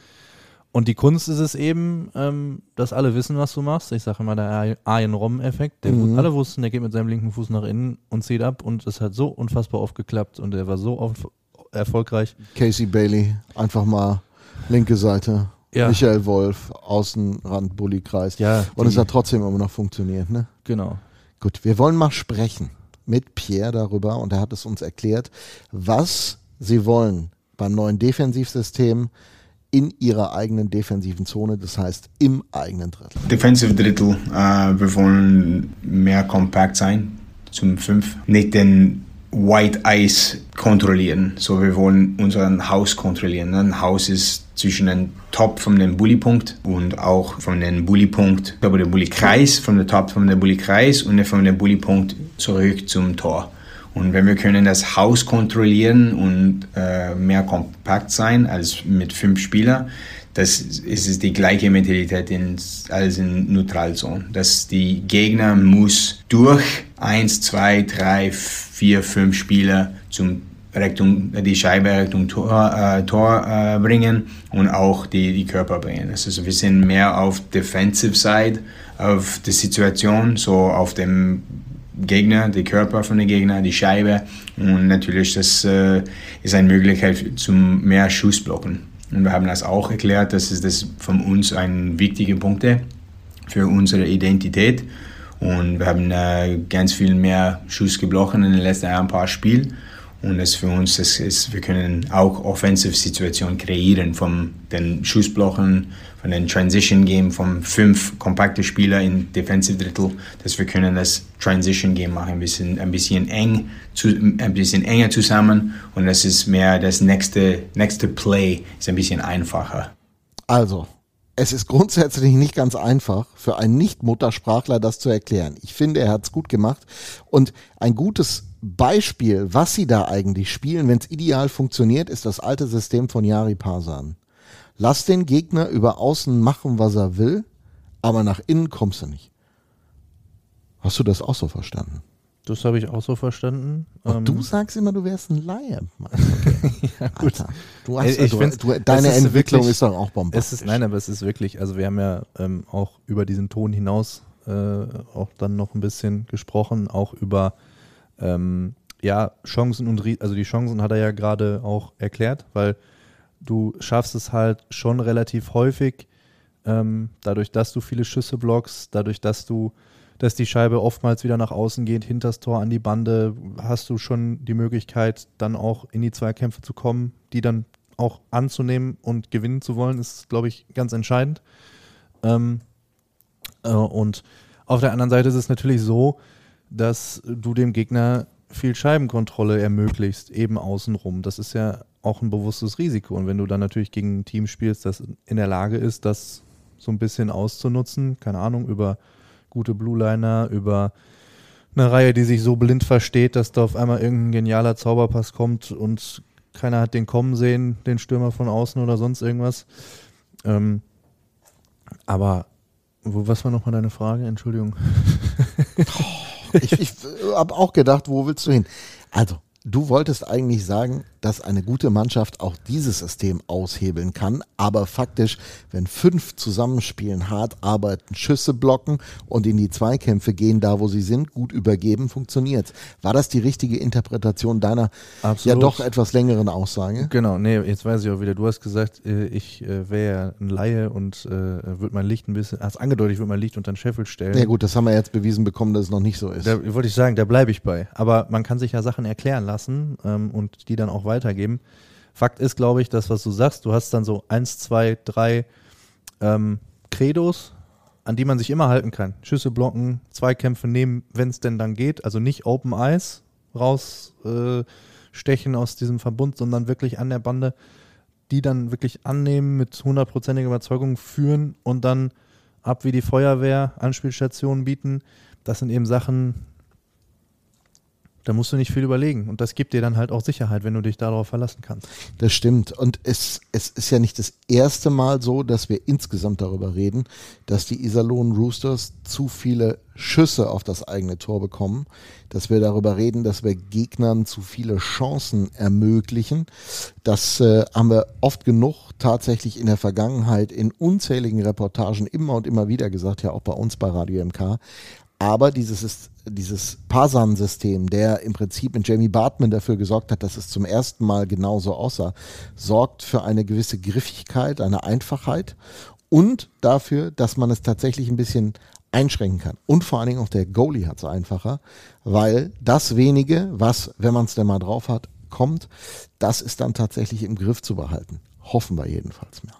Und die Kunst ist es eben, ähm, dass alle wissen, was du machst. Ich sage immer der Arjen-Rom-Effekt. Mhm. Alle wussten, der geht mit seinem linken Fuß nach innen und zieht ab und es hat so unfassbar oft geklappt und er war so oft erfolgreich. Casey Bailey, einfach mal linke Seite. Ja. Michael Wolf, Außenrand, Bulli-Kreis. Ja, und es hat trotzdem immer noch funktioniert, ne? Genau. Gut, wir wollen mal sprechen mit Pierre darüber und er hat es uns erklärt, was sie wollen beim neuen Defensivsystem in ihrer eigenen defensiven Zone, das heißt im eigenen Drittel. Defensive Drittel, äh, wir wollen mehr kompakt sein zum 5, nicht den White Ice kontrollieren. So, wir wollen unseren Haus kontrollieren. Ein Haus ist zwischen dem Top von dem Bullypunkt und auch von dem Bullypunkt, über den Bullykreis, von der Top von dem Bullykreis und von dem Bullypunkt zurück zum Tor. Und wenn wir können das Haus kontrollieren und äh, mehr kompakt sein als mit fünf Spielern, das ist die gleiche Mentalität in, als in Neutralzone. Dass die Gegner muss durch eins, zwei, drei, vier, fünf Spieler zum Richtung, die Scheibe Richtung Tor, äh, Tor äh, bringen und auch die, die Körper bringen. Also wir sind mehr auf Defensive Side auf die Situation, so auf dem Gegner, die Körper von den Gegner, die Scheibe. Und natürlich das äh, ist eine Möglichkeit zum mehr Schussblocken. Und wir haben das auch erklärt, dass es das von uns ein wichtiger Punkt für unsere Identität. Und wir haben äh, ganz viel mehr Schuss gebrochen in den letzten ein paar Spielen Und das für uns, das ist, wir können auch Offensive-Situationen kreieren von den Schussblocken, von den Transition Game, von fünf kompakte Spieler in Defensive Drittel, dass wir können das Transition Game machen, ein bisschen, ein bisschen eng, zu, ein bisschen enger zusammen und das ist mehr das nächste, nächste Play ist ein bisschen einfacher. Also, es ist grundsätzlich nicht ganz einfach für einen Nicht-Muttersprachler das zu erklären. Ich finde, er hat es gut gemacht und ein gutes Beispiel, was sie da eigentlich spielen, wenn es ideal funktioniert, ist das alte System von Yari Parsan. Lass den Gegner über außen machen, was er will, aber nach innen kommst du nicht. Hast du das auch so verstanden? Das habe ich auch so verstanden. Und Ähm, du sagst immer, du wärst ein Laie. Okay. ja, gut. Alter, du hast, Ich du, find's- du, es deine ist Entwicklung wirklich- ist doch auch Es bombastisch. ist, nein, aber es ist wirklich, also wir haben ja ähm, auch über diesen Ton hinaus äh, auch dann noch ein bisschen gesprochen, auch über ähm, ja, Chancen und also die Chancen hat er ja gerade auch erklärt, weil du schaffst es halt schon relativ häufig, ähm, dadurch, dass du viele Schüsse blockst, dadurch, dass du, dass die Scheibe oftmals wieder nach außen geht, hinters Tor an die Bande, hast du schon die Möglichkeit, dann auch in die Zweikämpfe zu kommen, die dann auch anzunehmen und gewinnen zu wollen, ist, glaube ich, ganz entscheidend. Ähm, äh, und auf der anderen Seite ist es natürlich so, dass du dem Gegner viel Scheibenkontrolle ermöglicht, eben außenrum. Das ist ja auch ein bewusstes Risiko. Und wenn du dann natürlich gegen ein Team spielst, das in der Lage ist, das so ein bisschen auszunutzen, keine Ahnung, über gute Blue Liner, über eine Reihe, die sich so blind versteht, dass da auf einmal irgendein genialer Zauberpass kommt und keiner hat den kommen sehen, den Stürmer von außen oder sonst irgendwas. Ähm, aber wo, was war nochmal deine Frage? Entschuldigung. ich ich habe auch gedacht, wo willst du hin? Also, du wolltest eigentlich sagen, dass eine gute Mannschaft auch dieses System aushebeln kann, aber faktisch, wenn fünf zusammenspielen, hart arbeiten, Schüsse blocken und in die Zweikämpfe gehen, da wo sie sind, gut übergeben, funktioniert. War das die richtige Interpretation deiner ja Absolut. doch etwas längeren Aussage? Genau, nee, jetzt weiß ich auch wieder. Du hast gesagt, äh, ich äh, wäre ja ein Laie und äh, würde mein Licht ein bisschen, hast angedeutet, ich würde mein Licht unter den Scheffel stellen. Ja gut, das haben wir jetzt bewiesen bekommen, dass es noch nicht so ist. Da wollte ich sagen, da bleibe ich bei. Aber man kann sich ja Sachen erklären lassen ähm, und die dann auch weitergeben. Fakt ist, glaube ich, das, was du sagst, du hast dann so eins, zwei, drei ähm, Credos, an die man sich immer halten kann. Schüsse blocken, Zweikämpfe nehmen, wenn es denn dann geht. Also nicht Open Eyes rausstechen äh, aus diesem Verbund, sondern wirklich an der Bande, die dann wirklich annehmen, mit hundertprozentiger Überzeugung führen und dann ab wie die Feuerwehr Anspielstationen bieten. Das sind eben Sachen, da musst du nicht viel überlegen. Und das gibt dir dann halt auch Sicherheit, wenn du dich darauf verlassen kannst. Das stimmt. Und es, es ist ja nicht das erste Mal so, dass wir insgesamt darüber reden, dass die Iserlohn Roosters zu viele Schüsse auf das eigene Tor bekommen, dass wir darüber reden, dass wir Gegnern zu viele Chancen ermöglichen. Das äh, haben wir oft genug tatsächlich in der Vergangenheit in unzähligen Reportagen immer und immer wieder gesagt, ja auch bei uns bei Radio MK. Aber dieses ist dieses Parsan-System, der im Prinzip mit Jamie Bartman dafür gesorgt hat, dass es zum ersten Mal genauso aussah, sorgt für eine gewisse Griffigkeit, eine Einfachheit und dafür, dass man es tatsächlich ein bisschen einschränken kann. Und vor allen Dingen auch der Goalie hat es einfacher, weil das wenige, was, wenn man es denn mal drauf hat, kommt, das ist dann tatsächlich im Griff zu behalten. Hoffen wir jedenfalls mehr.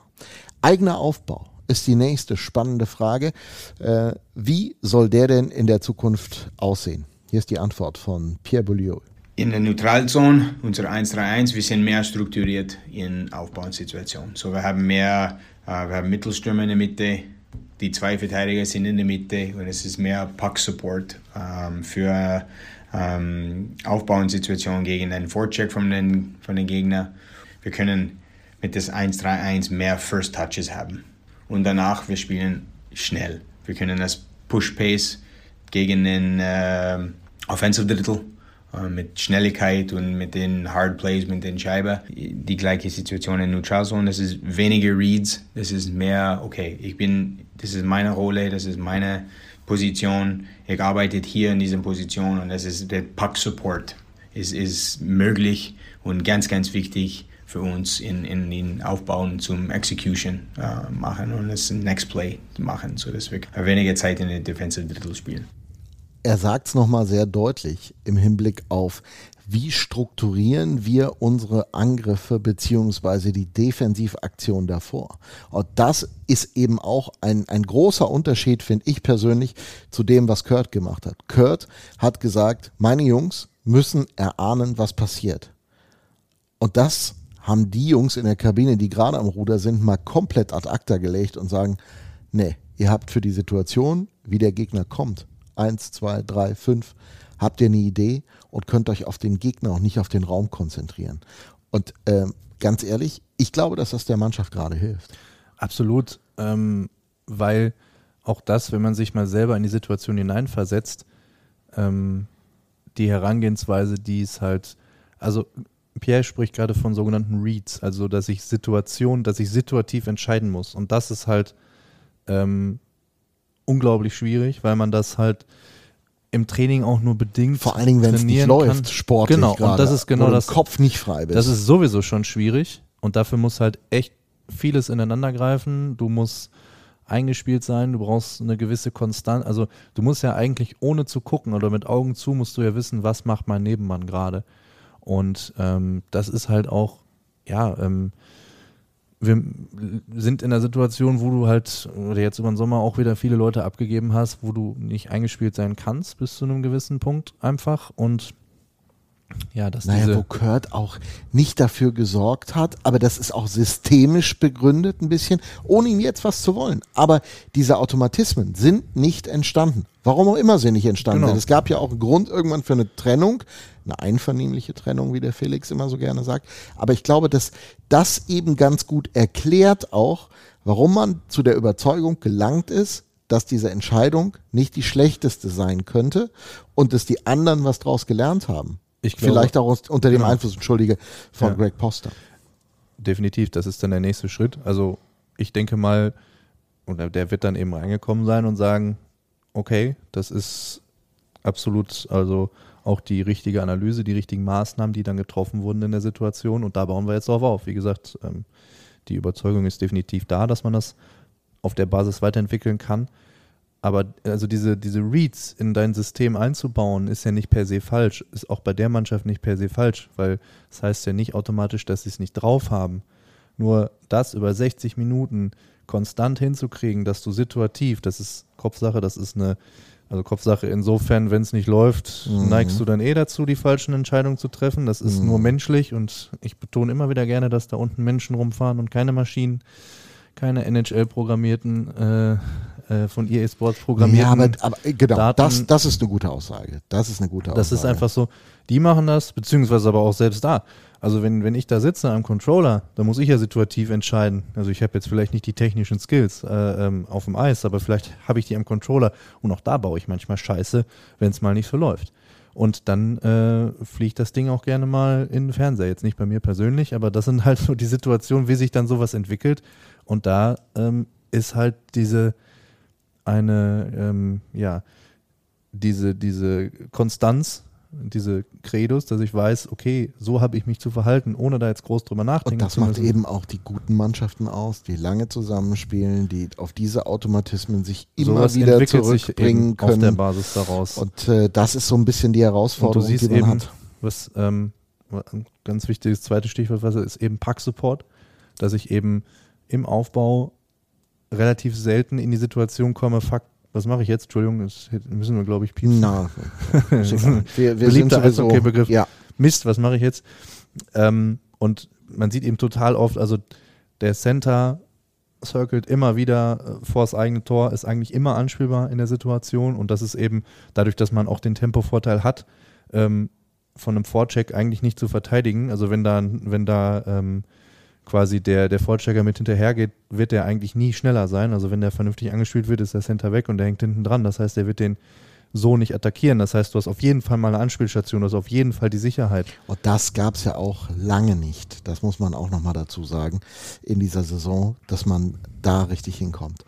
Eigener Aufbau ist die nächste spannende Frage. Äh, wie soll der denn in der Zukunft aussehen? Hier ist die Antwort von Pierre Bouliot. In der Neutralzone, unser 1-3-1, wir sind mehr strukturiert in Aufbausituationen. So, wir haben mehr, äh, wir haben Mittelstürmer in der Mitte, die zwei Verteidiger sind in der Mitte und es ist mehr Puck-Support ähm, für ähm, Aufbausituationen gegen einen Vorcheck von den, von den Gegner. Wir können mit das 1-3-1 mehr First Touches haben. Und danach, wir spielen schnell. Wir können das Push-Pace gegen den äh, Offensive Drittel äh, mit Schnelligkeit und mit den Hard Plays, mit den Scheiben. Die gleiche Situation in Neutralzone. Das ist weniger Reads. Das ist mehr, okay, ich bin, das ist meine Rolle, das ist meine Position. Ich arbeite hier in dieser Position und das ist der Puck Support ist, ist möglich und ganz, ganz wichtig für uns in, in den Aufbauen zum Execution äh, machen und das Next Play machen, sodass wir weniger Zeit in der Defensive Drittel spielen. Er sagt es nochmal sehr deutlich im Hinblick auf, wie strukturieren wir unsere Angriffe beziehungsweise die Defensivaktion davor. Und das ist eben auch ein, ein großer Unterschied, finde ich persönlich, zu dem, was Kurt gemacht hat. Kurt hat gesagt, meine Jungs müssen erahnen, was passiert. Und das haben die Jungs in der Kabine, die gerade am Ruder sind, mal komplett ad acta gelegt und sagen, nee, ihr habt für die Situation, wie der Gegner kommt, eins, zwei, drei, fünf, habt ihr eine Idee und könnt euch auf den Gegner und nicht auf den Raum konzentrieren. Und ähm, ganz ehrlich, ich glaube, dass das der Mannschaft gerade hilft. Absolut, ähm, weil auch das, wenn man sich mal selber in die Situation hineinversetzt, ähm, die Herangehensweise, die ist halt, also Pierre spricht gerade von sogenannten Reads, also dass ich Situation, dass ich situativ entscheiden muss. Und das ist halt ähm, unglaublich schwierig, weil man das halt im Training auch nur bedingt Vor allen Dingen, wenn es nicht läuft, sportlich Genau, gerade, und das ist genau das. Kopf nicht frei bist. Das ist sowieso schon schwierig und dafür muss halt echt vieles ineinander greifen. Du musst eingespielt sein, du brauchst eine gewisse Konstanz. Also du musst ja eigentlich ohne zu gucken oder mit Augen zu musst du ja wissen, was macht mein Nebenmann gerade. Und ähm, das ist halt auch, ja, ähm, wir sind in der Situation, wo du halt, oder jetzt über den Sommer auch wieder viele Leute abgegeben hast, wo du nicht eingespielt sein kannst bis zu einem gewissen Punkt einfach. Und ja, dass naja, wo Kurt auch nicht dafür gesorgt hat, aber das ist auch systemisch begründet ein bisschen, ohne ihm jetzt was zu wollen. Aber diese Automatismen sind nicht entstanden. Warum auch immer sie nicht entstanden Genau. sind. Es gab ja auch einen Grund irgendwann für eine Trennung, eine einvernehmliche Trennung, wie der Felix immer so gerne sagt. Aber ich glaube, dass das eben ganz gut erklärt auch, warum man zu der Überzeugung gelangt ist, dass diese Entscheidung nicht die schlechteste sein könnte und dass die anderen was draus gelernt haben. Ich glaube- Vielleicht auch aus- unter dem Genau. Einfluss, entschuldige, von Ja. Greg Poster. definitiv, das ist dann der nächste Schritt. Also ich denke mal, oder der wird dann eben reingekommen sein und sagen, okay, das ist absolut, also auch die richtige Analyse, die richtigen Maßnahmen, die dann getroffen wurden in der Situation und da bauen wir jetzt drauf auf. Wie gesagt, ähm, die Überzeugung ist definitiv da, dass man das auf der Basis weiterentwickeln kann. Aber also diese, diese Reads in dein System einzubauen, ist ja nicht per se falsch. Ist auch bei der Mannschaft nicht per se falsch, weil das heißt ja nicht automatisch, dass sie es nicht drauf haben. Nur das über 60 Minuten konstant hinzukriegen, dass du situativ, das ist Kopfsache, das ist eine, also Kopfsache insofern, wenn es nicht läuft, Mhm. neigst du dann eh dazu, die falschen Entscheidungen zu treffen. Das ist Mhm. nur menschlich und ich betone immer wieder gerne, dass da unten Menschen rumfahren und keine Maschinen, keine NHL-programmierten, äh, äh, von EA Sports programmierten. Ja, aber, aber äh, genau, Daten- das, das ist eine gute Aussage. Das ist eine gute Aussage. Das ist einfach so, die machen das, beziehungsweise aber auch selbst da. Also wenn, wenn ich da sitze am Controller, dann muss ich ja situativ entscheiden. Also ich habe jetzt vielleicht nicht die technischen Skills äh, ähm, auf dem Eis, aber vielleicht habe ich die am Controller und auch da baue ich manchmal Scheiße, wenn es mal nicht so läuft. Und dann äh, fliegt das Ding auch gerne mal in den Fernseher. Jetzt nicht bei mir persönlich, aber das sind halt so die Situationen, wie sich dann sowas entwickelt. Und da ähm, ist halt diese eine, ähm, ja, diese, diese Konstanz, diese Credos, dass ich weiß, okay, so habe ich mich zu verhalten, ohne da jetzt groß drüber nachdenken Und das zu macht müssen. eben auch die guten Mannschaften aus, die lange zusammenspielen, die auf diese Automatismen sich immer Sowas wieder zurückbringen eben auf der können. Basis daraus. Und äh, das ist so ein bisschen die Herausforderung, siehst die man eben, hat. was ähm, ein ganz wichtiges zweites Stichwort was ist eben Pack-Support, dass ich eben im Aufbau relativ selten in die Situation komme, fuck, was mache ich jetzt? Entschuldigung, das müssen wir, glaube ich, piepsen. Na, wir, wir sind sowieso, Eishockey-Begriff. ja, Mist, was mache ich jetzt? Ähm, und man sieht eben total oft, also der Center circelt immer wieder äh, vor das eigene Tor, ist eigentlich immer anspielbar in der Situation und das ist eben dadurch, dass man auch den Tempovorteil hat, ähm, von einem Vorcheck eigentlich nicht zu verteidigen. Also wenn da, wenn da ähm, quasi der, der Vorchecker mit hinterhergeht, wird der eigentlich nie schneller sein. Also wenn der vernünftig angespielt wird, ist der Center weg und der hängt hinten dran. Das heißt, der wird den so nicht attackieren. Das heißt, du hast auf jeden Fall mal eine Anspielstation, du hast auf jeden Fall die Sicherheit. Und das gab es ja auch lange nicht. Das muss man auch nochmal dazu sagen in dieser Saison, dass man da richtig hinkommt.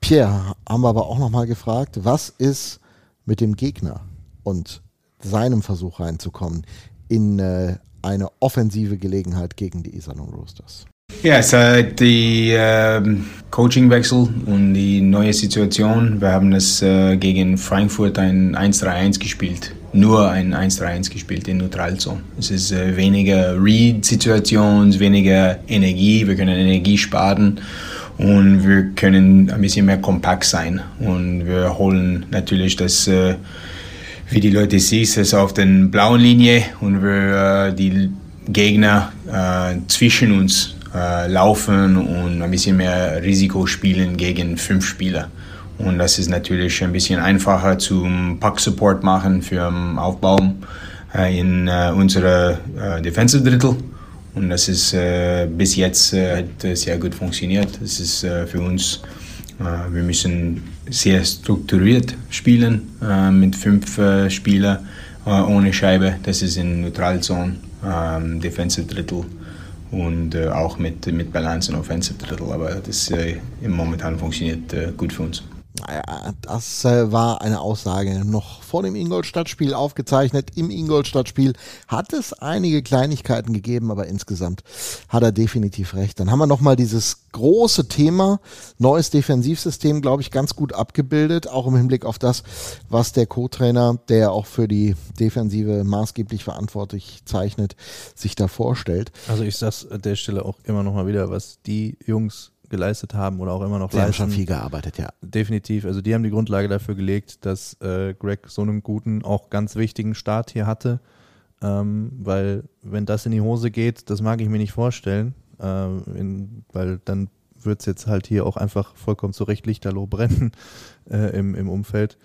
Pierre, haben wir aber auch nochmal gefragt, was ist mit dem Gegner und seinem Versuch reinzukommen in äh, eine offensive Gelegenheit gegen die Iserlohn Roosters? Ja, seit die ähm, Coachingwechsel und die neue Situation, wir haben es äh, gegen Frankfurt ein 1-3-1 gespielt. nur ein 1-3-1 gespielt in Neutralzone. Es ist äh, weniger Read-Situationen, weniger Energie, wir können Energie sparen und wir können ein bisschen mehr kompakt sein. Und wir holen natürlich das, äh, wie die Leute sehen, das auf den blauen Linie und wir äh, die Gegner äh, zwischen uns äh, laufen und ein bisschen mehr Risiko spielen gegen fünf Spieler. Und das ist natürlich ein bisschen einfacher zum Pack-Support machen für den Aufbau in äh, unserer äh, Defensive Drittel. Und das ist äh, bis jetzt äh, hat sehr gut funktioniert. Das ist für uns, wir müssen sehr strukturiert spielen äh, mit fünf äh, Spielern äh, ohne Scheibe. Das ist in Neutralzone, ähm, Defensive Drittel und äh, auch mit, mit Balance in Offensive Drittel. Aber das äh, momentan funktioniert äh, gut für uns. Naja, das äh, war eine Aussage noch vor dem Ingolstadt-Spiel aufgezeichnet. Im Ingolstadt-Spiel hat es einige Kleinigkeiten gegeben, aber insgesamt hat er definitiv recht. Dann haben wir nochmal dieses große Thema, neues Defensivsystem, glaube ich, ganz gut abgebildet, auch im Hinblick auf das, was der Co-Trainer, der auch für die Defensive maßgeblich verantwortlich zeichnet, sich da vorstellt. Also ich sag's an der Stelle auch immer noch mal wieder, was die Jungs geleistet haben oder auch immer noch Die haben leisten. schon viel gearbeitet, ja. Definitiv. Also die haben die Grundlage dafür gelegt, dass äh, Greg so einen guten, auch ganz wichtigen Start hier hatte. Ähm, weil wenn das in die Hose geht, das mag ich mir nicht vorstellen, ähm, in, weil dann wird es jetzt halt hier auch einfach vollkommen zurecht Lichterloh brennen äh, im, im Umfeld.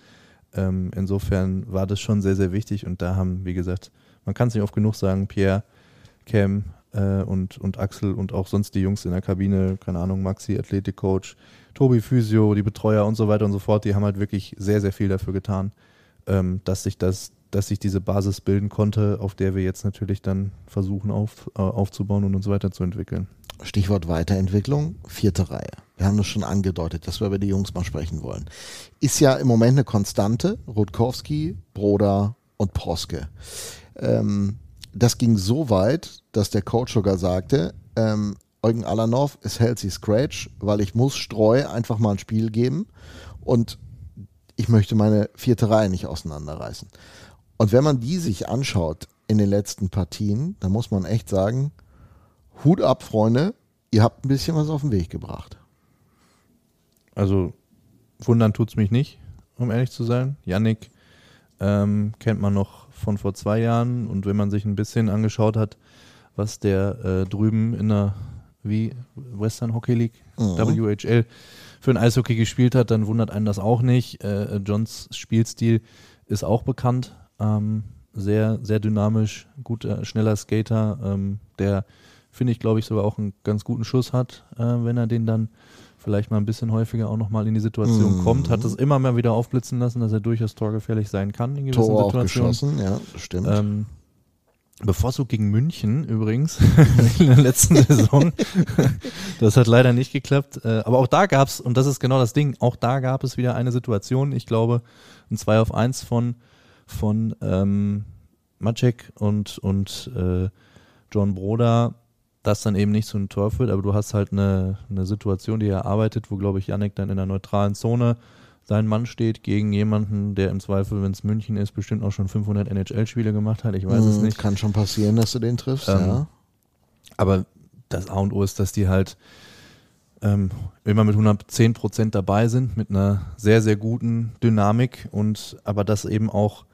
Ähm, insofern war das schon sehr, sehr wichtig und da haben, wie gesagt, man kann es nicht oft genug sagen, Pierre, Cam äh, und, und Axel und auch sonst die Jungs in der Kabine, keine Ahnung, Maxi, Athletikcoach, Tobi Physio, die Betreuer und so weiter und so fort, die haben halt wirklich sehr, sehr viel dafür getan, ähm, dass sich das, dass sich diese Basis bilden konnte, auf der wir jetzt natürlich dann versuchen auf, äh, aufzubauen und uns weiterzuentwickeln. Stichwort Weiterentwicklung, vierte Reihe. Wir haben das schon angedeutet, dass wir über die Jungs mal sprechen wollen. Ist ja im Moment eine Konstante. Rutkowski, Broda und Proske. Ähm, das ging so weit, dass der Coach sogar sagte, ähm, Eugen Alanov ist healthy scratch, weil ich muss Streu einfach mal ein Spiel geben und ich möchte meine vierte Reihe nicht auseinanderreißen. Und wenn man die sich anschaut in den letzten Partien, dann muss man echt sagen, Hut ab, Freunde, ihr habt ein bisschen was auf den Weg gebracht. Also wundern tut's mich nicht, um ehrlich zu sein. Yannick ähm, kennt man noch von vor zwei Jahren und wenn man sich ein bisschen angeschaut hat, was der äh, drüben in der wie Western Hockey League, Mhm. WHL, für ein Eishockey gespielt hat, dann wundert einen das auch nicht. Äh, Johns Spielstil ist auch bekannt. Ähm, sehr, sehr dynamisch, guter, schneller Skater, ähm, der, finde ich, glaube ich, sogar auch einen ganz guten Schuss hat, äh, wenn er den dann vielleicht mal ein bisschen häufiger auch nochmal in die Situation Mhm. kommt. Hat es immer mal wieder aufblitzen lassen, dass er durchaus torgefährlich sein kann in gewissen Tor auch Situationen. geschossen, ja, stimmt. Ähm, bevorzugt gegen München übrigens in der letzten Saison. das hat leider nicht geklappt. Äh, aber auch da gab es, und das ist genau das Ding, auch da gab es wieder eine Situation, ich glaube, ein 2 auf 1 von, von ähm, Maciek und, und äh, John Broda, das dann eben nicht zu einem Tor führt, aber du hast halt eine, eine Situation, die erarbeitet, wo, glaube ich, Yannick dann in der neutralen Zone sein Mann steht gegen jemanden, der im Zweifel, wenn es München ist, bestimmt auch schon 500 NHL-Spiele gemacht hat. Ich weiß es Mhm, nicht. Kann schon passieren, dass du den triffst, Ähm, ja. Aber das A und O ist, dass die halt ähm, immer mit 110 Prozent dabei sind, mit einer sehr, sehr guten Dynamik und aber das eben auch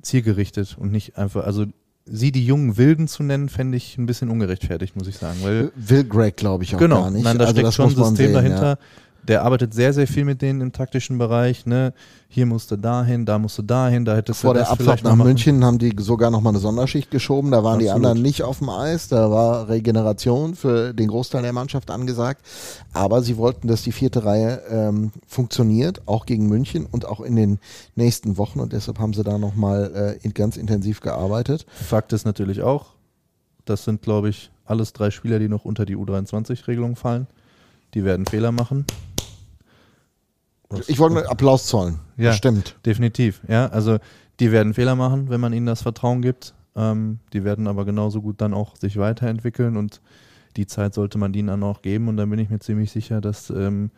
zielgerichtet und nicht einfach, also sie die jungen Wilden zu nennen, fände ich ein bisschen ungerechtfertigt, muss ich sagen. Weil Will Greg, glaube ich, auch genau, gar nicht. Nein, da also steckt schon ein System sehen, dahinter. Ja. Der arbeitet sehr, sehr viel mit denen im taktischen Bereich. Ne? Hier musst du dahin, da musst du dahin, da hättest Vor du der das Abfahrt nach machen. München haben die sogar noch mal eine Sonderschicht geschoben. Da waren die Absolut. anderen nicht auf dem Eis. Da war Regeneration für den Großteil der Mannschaft angesagt. Aber sie wollten, dass die vierte Reihe ähm, funktioniert, auch gegen München und auch in den nächsten Wochen. Und deshalb haben sie da noch mal äh, ganz intensiv gearbeitet. Fakt ist natürlich auch, das sind, glaube ich, alles drei Spieler, die noch unter die U23-Regelung fallen. Die werden Fehler machen. Ich wollte einen Applaus zollen. Ja. Das stimmt. Definitiv, ja. Also die werden Fehler machen, wenn man ihnen das Vertrauen gibt. Ähm, die werden aber genauso gut dann auch sich weiterentwickeln und die Zeit sollte man ihnen dann auch geben. Und dann bin ich mir ziemlich sicher, dass, ähm,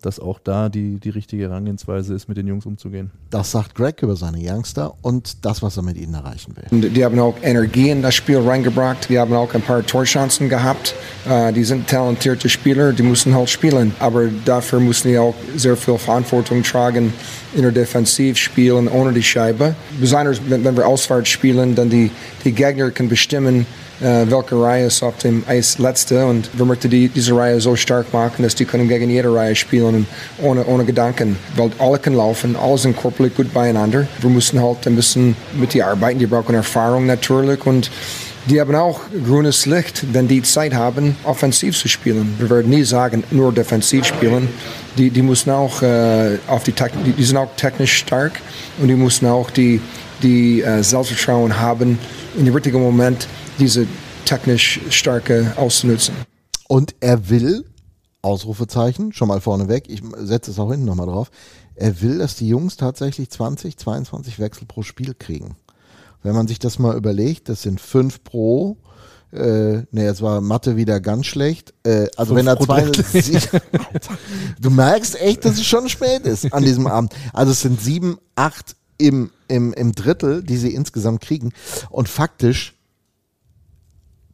dass auch da die, die richtige Herangehensweise ist, mit den Jungs umzugehen. Das sagt Greg über seine Youngster und das, was er mit ihnen erreichen will. Die haben auch Energie in das Spiel reingebracht. Die haben auch ein paar Torchancen gehabt. Uh, die sind talentierte Spieler, die müssen halt spielen. Aber dafür müssen die auch sehr viel Verantwortung tragen in der Defensiv spielen ohne die Scheibe. Besonders wenn, wenn wir auswärts spielen, dann die, die Gegner können bestimmen, äh, welche Reihe ist auf dem Eis letzte und wir möchten die, diese Reihe so stark machen, dass die können gegen jede Reihe spielen ohne, ohne Gedanken, weil alle können laufen, alle sind körperlich gut beieinander. Wir müssen halt ein bisschen mit die arbeiten, die brauchen Erfahrung natürlich und die haben auch grünes Licht, wenn die Zeit haben, offensiv zu spielen. Wir werden nie sagen, nur defensiv spielen. Die, die müssen auch äh, auf die, die, die sind auch technisch stark und die müssen auch die, die äh, Selbstvertrauen haben, in dem richtigen Moment diese technisch starke auszunutzen. Und er will, Ausrufezeichen, schon mal vorneweg, ich setze es auch hinten nochmal drauf, er will, dass die Jungs tatsächlich 20, 22 Wechsel pro Spiel kriegen. Wenn man sich das mal überlegt, das sind fünf pro, äh, ne, jetzt war Mathe wieder ganz schlecht. Äh, also wenn er zwei, du merkst echt, dass es schon spät ist an diesem Abend. Also es sind sieben, acht im, im, im Drittel, die sie insgesamt kriegen. Und faktisch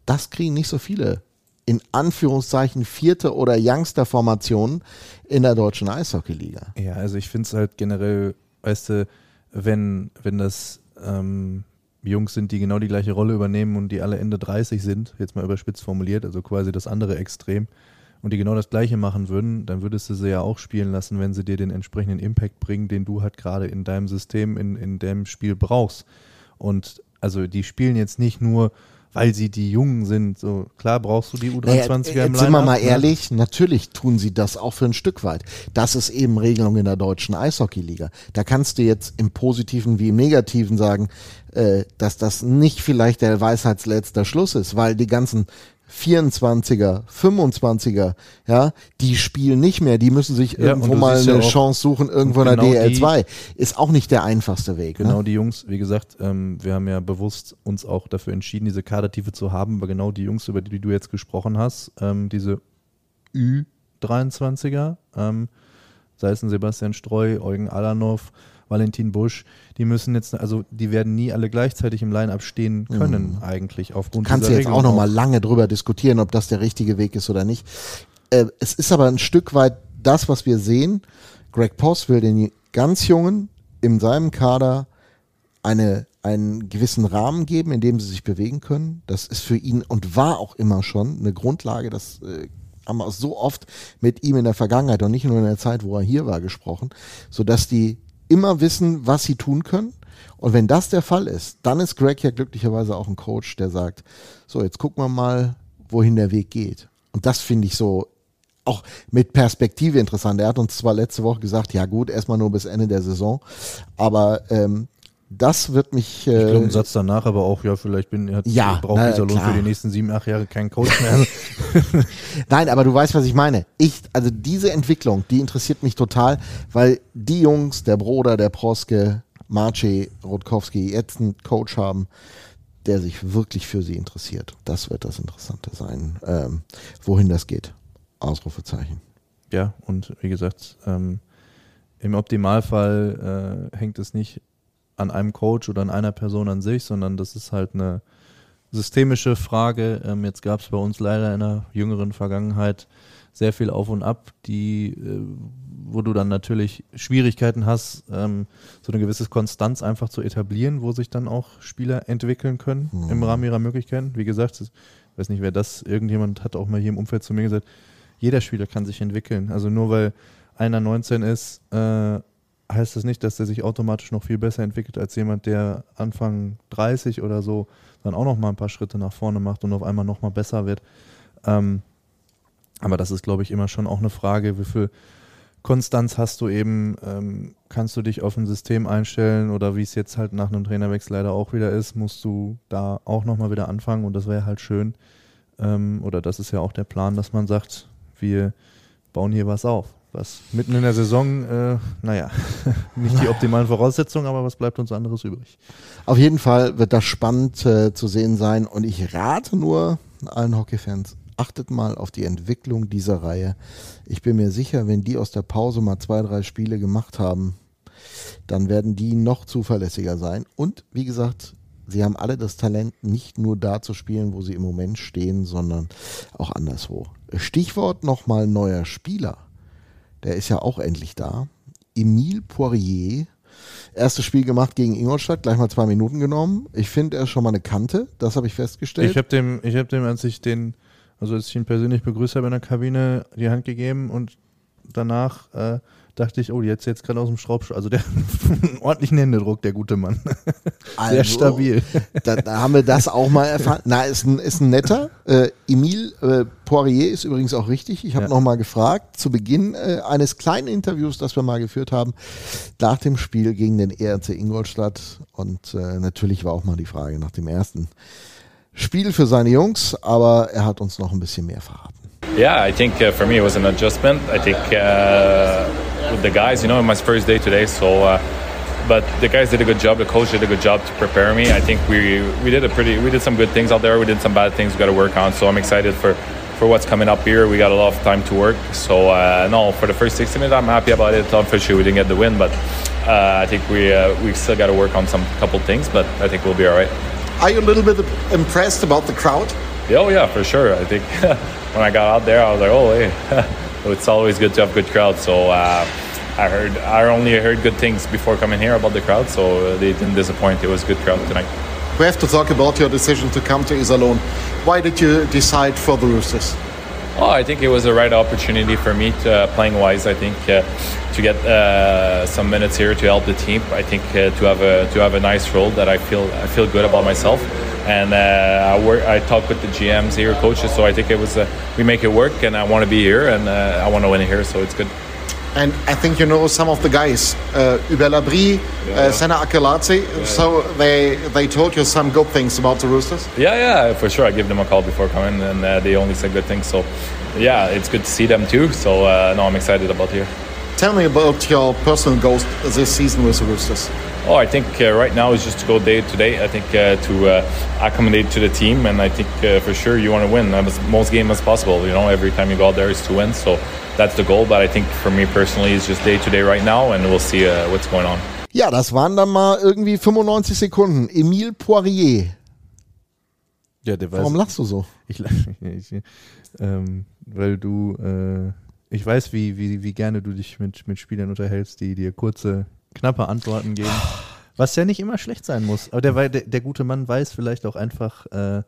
das kriegen nicht so viele in Anführungszeichen vierte oder Youngster-Formationen in der deutschen Eishockey-Liga. Ja, also ich finde es halt generell, weißt du, wenn, wenn das ähm, Jungs sind, die genau die gleiche Rolle übernehmen und die alle Ende 30 sind, jetzt mal überspitzt formuliert, also quasi das andere Extrem, und die genau das gleiche machen würden, dann würdest du sie ja auch spielen lassen, wenn sie dir den entsprechenden Impact bringen, den du halt gerade in deinem System, in, in deinem Spiel brauchst. Und also die spielen jetzt nicht nur weil sie die Jungen sind. So klar brauchst du die U23er naja, im Jetzt sind wir mal ehrlich, natürlich tun sie das auch für ein Stück weit. Das ist eben Regelung in der deutschen Eishockeyliga. Da kannst du jetzt im Positiven wie im Negativen sagen, äh, dass das nicht vielleicht der Weisheitsletzter Schluss ist, weil die ganzen 24er, 25er, ja, die spielen nicht mehr, die müssen sich ja, irgendwo mal eine ja Chance suchen, irgendwo in der genau DL2. Ist auch nicht der einfachste Weg. Genau, ne? die Jungs, wie gesagt, ähm, wir haben ja bewusst uns auch dafür entschieden, diese Kadertiefe zu haben, aber genau die Jungs, über die du jetzt gesprochen hast, ähm, diese Ü23er, ähm, sei es ein Sebastian Streu, Eugen Alanov, Valentin Busch, die müssen jetzt, also die werden nie alle gleichzeitig im Line-Up stehen können, mhm. eigentlich aufgrund Kannst du jetzt Regelung auch noch mal lange drüber diskutieren, ob das der richtige Weg ist oder nicht. Äh, es ist aber ein Stück weit das, was wir sehen. Greg Poss will den ganz Jungen in seinem Kader eine, einen gewissen Rahmen geben, in dem sie sich bewegen können. Das ist für ihn und war auch immer schon eine Grundlage, das äh, haben wir so oft mit ihm in der Vergangenheit und nicht nur in der Zeit, wo er hier war, gesprochen, sodass die immer wissen, was sie tun können. Und wenn das der Fall ist, dann ist Greg ja glücklicherweise auch ein Coach, der sagt, so, jetzt gucken wir mal, wohin der Weg geht. Und das finde ich so auch mit Perspektive interessant. Er hat uns zwar letzte Woche gesagt, ja gut, erstmal nur bis Ende der Saison, aber ähm, das wird mich. Äh, ich glaube, einen Satz danach aber auch, ja, vielleicht bin, hat, ja, braucht na, dieser Lohn für die nächsten sieben, acht Jahre keinen Coach mehr. Nein, aber du weißt, was ich meine. Ich, also diese Entwicklung, die interessiert mich total, weil die Jungs, der Bruder, der Proske, Marce, Rutkowski, jetzt einen Coach haben, der sich wirklich für sie interessiert. Das wird das Interessante sein, ähm, wohin das geht. Ausrufezeichen. Ja, und wie gesagt, ähm, im Optimalfall äh, hängt es nicht an einem Coach oder an einer Person an sich, sondern das ist halt eine systemische Frage. Ähm, jetzt gab es bei uns leider in der jüngeren Vergangenheit sehr viel auf und ab, die, äh, wo du dann natürlich Schwierigkeiten hast, ähm, so eine gewisse Konstanz einfach zu etablieren, wo sich dann auch Spieler entwickeln können mhm. im Rahmen ihrer Möglichkeiten. Wie gesagt, ich weiß nicht, wer das, irgendjemand hat auch mal hier im Umfeld zu mir gesagt, jeder Spieler kann sich entwickeln. Also nur weil einer 19 ist, äh, heißt das nicht, dass der sich automatisch noch viel besser entwickelt als jemand, der Anfang 30 oder so dann auch noch mal ein paar Schritte nach vorne macht und auf einmal noch mal besser wird. Ähm, aber das ist, glaube ich, immer schon auch eine Frage, wie viel Konstanz hast du eben, ähm, kannst du dich auf ein System einstellen oder wie es jetzt halt nach einem Trainerwechsel leider auch wieder ist, musst du da auch nochmal wieder anfangen und das wäre halt schön. Ähm, oder das ist ja auch der Plan, dass man sagt, wir bauen hier was auf was mitten in der Saison, äh, naja, nicht die optimalen Voraussetzungen, aber was bleibt uns anderes übrig? Auf jeden Fall wird das spannend äh, zu sehen sein und ich rate nur allen Hockeyfans, achtet mal auf die Entwicklung dieser Reihe. Ich bin mir sicher, wenn die aus der Pause mal zwei, drei Spiele gemacht haben, dann werden die noch zuverlässiger sein. Und wie gesagt, sie haben alle das Talent, nicht nur da zu spielen, wo sie im Moment stehen, sondern auch anderswo. Stichwort nochmal neuer Spieler. Der ist ja auch endlich da. Emile Poirier. Erstes Spiel gemacht gegen Ingolstadt, gleich mal zwei Minuten genommen. Ich finde, er ist schon mal eine Kante, das habe ich festgestellt. Ich habe dem, habe dem, als ich den, also als ich ihn persönlich begrüßt habe in der Kabine, die Hand gegeben und danach äh, dachte ich, oh, jetzt jetzt gerade aus dem Schraubstock. Also der einen ordentlichen Händedruck, der gute Mann. Sehr Also, stabil. Da, da haben wir das auch mal erfahren. Na, ist ein, ist ein netter. Äh, Emile äh, Poirier ist übrigens auch richtig. Ich habe Ja. noch mal gefragt, zu Beginn äh, eines kleinen Interviews, das wir mal geführt haben, nach dem Spiel gegen den ERC Ingolstadt. Und äh, natürlich war auch mal die Frage nach dem ersten Spiel für seine Jungs, aber er hat uns noch ein bisschen mehr verraten. Yeah, I think uh, for me it was an adjustment. I think uh, with the guys, you know, my first day today, so. Uh, but the guys did a good job. The coach did a good job to prepare me. I think we we did a pretty we did some good things out there. We did some bad things we got to work on. So I'm excited for for what's coming up here. We got a lot of time to work. So uh, no, for the first 60 minutes, I'm happy about it. Unfortunately, we didn't get the win, but uh, I think we uh, we still got to work on some couple things. But I think we'll be all right. Are you a little bit impressed about the crowd? Oh yeah, for sure. I think when I got out there, I was like, oh hey, it's always good to have good crowd. So uh, I heard, I only heard good things before coming here about the crowd. So uh, they didn't disappoint. It was a good crowd tonight. We have to talk about your decision to come to Iserlohn. Why did you decide for the Roosters? Oh, I think it was the right opportunity for me to uh, playing wise. I think uh, to get uh, some minutes here to help the team. I think uh, to have a to have a nice role that I feel I feel good about myself. And uh, I work. I talk with the GMs here, coaches. So I think it was uh, we make it work, and I want to be here, and uh, I want to win here. So it's good. And I think you know some of the guys, uh, Hubert Labrie, uh, Senna Akeladze. So they they told you some good things about the Roosters. Yeah, yeah, for sure. I gave them a call before coming, and uh, they only said good things. So, yeah, it's good to see them too. So, uh, no, I'm excited about here. Tell me about your personal goals this season with the Roosters. Oh, I think uh, right now is just to go day to day. I think uh, to uh, accommodate to the team, and I think uh, for sure you want to win as most game as possible. You know, every time you go out there is to win. So that's the goal. But I think for me personally, it's just day to day right now, and we'll see uh, what's going on. Ja, das waren dann mal irgendwie 95 Sekunden. Emile Poirier. Ja, der weiß. Warum lachst du so? Ich, ich, ähm, weil du, äh, ich weiß, wie, wie, wie gerne du dich mit, mit Spielern unterhältst, die dir kurze, knappe Antworten geben. Was ja nicht immer schlecht sein muss. Aber der, der, der gute Mann weiß vielleicht auch einfach, äh,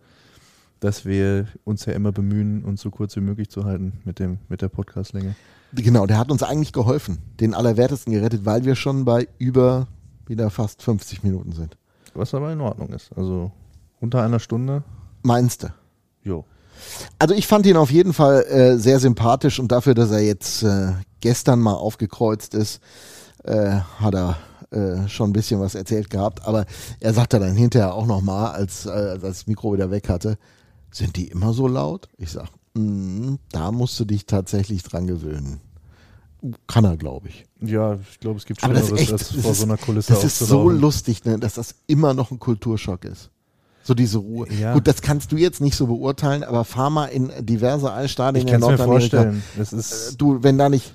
dass wir uns ja immer bemühen, uns so kurz wie möglich zu halten mit, dem, mit der Podcastlänge. Genau, der hat uns eigentlich geholfen, den Allerwertesten gerettet, weil wir schon bei über wieder fast 50 Minuten sind. Was aber in Ordnung ist. Also unter einer Stunde. Meinst du? Jo. Also ich fand ihn auf jeden Fall äh, sehr sympathisch und dafür, dass er jetzt äh, gestern mal aufgekreuzt ist, äh, hat er äh, schon ein bisschen was erzählt gehabt. Aber er sagte dann hinterher auch nochmal, als, äh, als das Mikro wieder weg hatte, sind die immer so laut? Ich sag, mm, da musst du dich tatsächlich dran gewöhnen. Kann er, glaube ich. Ja, ich glaube, es gibt Schlimmeres, als das vor ist, so einer Kulisse das ist so lustig, ne, dass das immer noch ein Kulturschock ist. So diese Ruhe. Ja. Gut, das kannst du jetzt nicht so beurteilen, aber fahr mal in diverse Eisstadien Ich in kann's mir Nordamerika. vorstellen. Das ist- Äh, du, wenn da nicht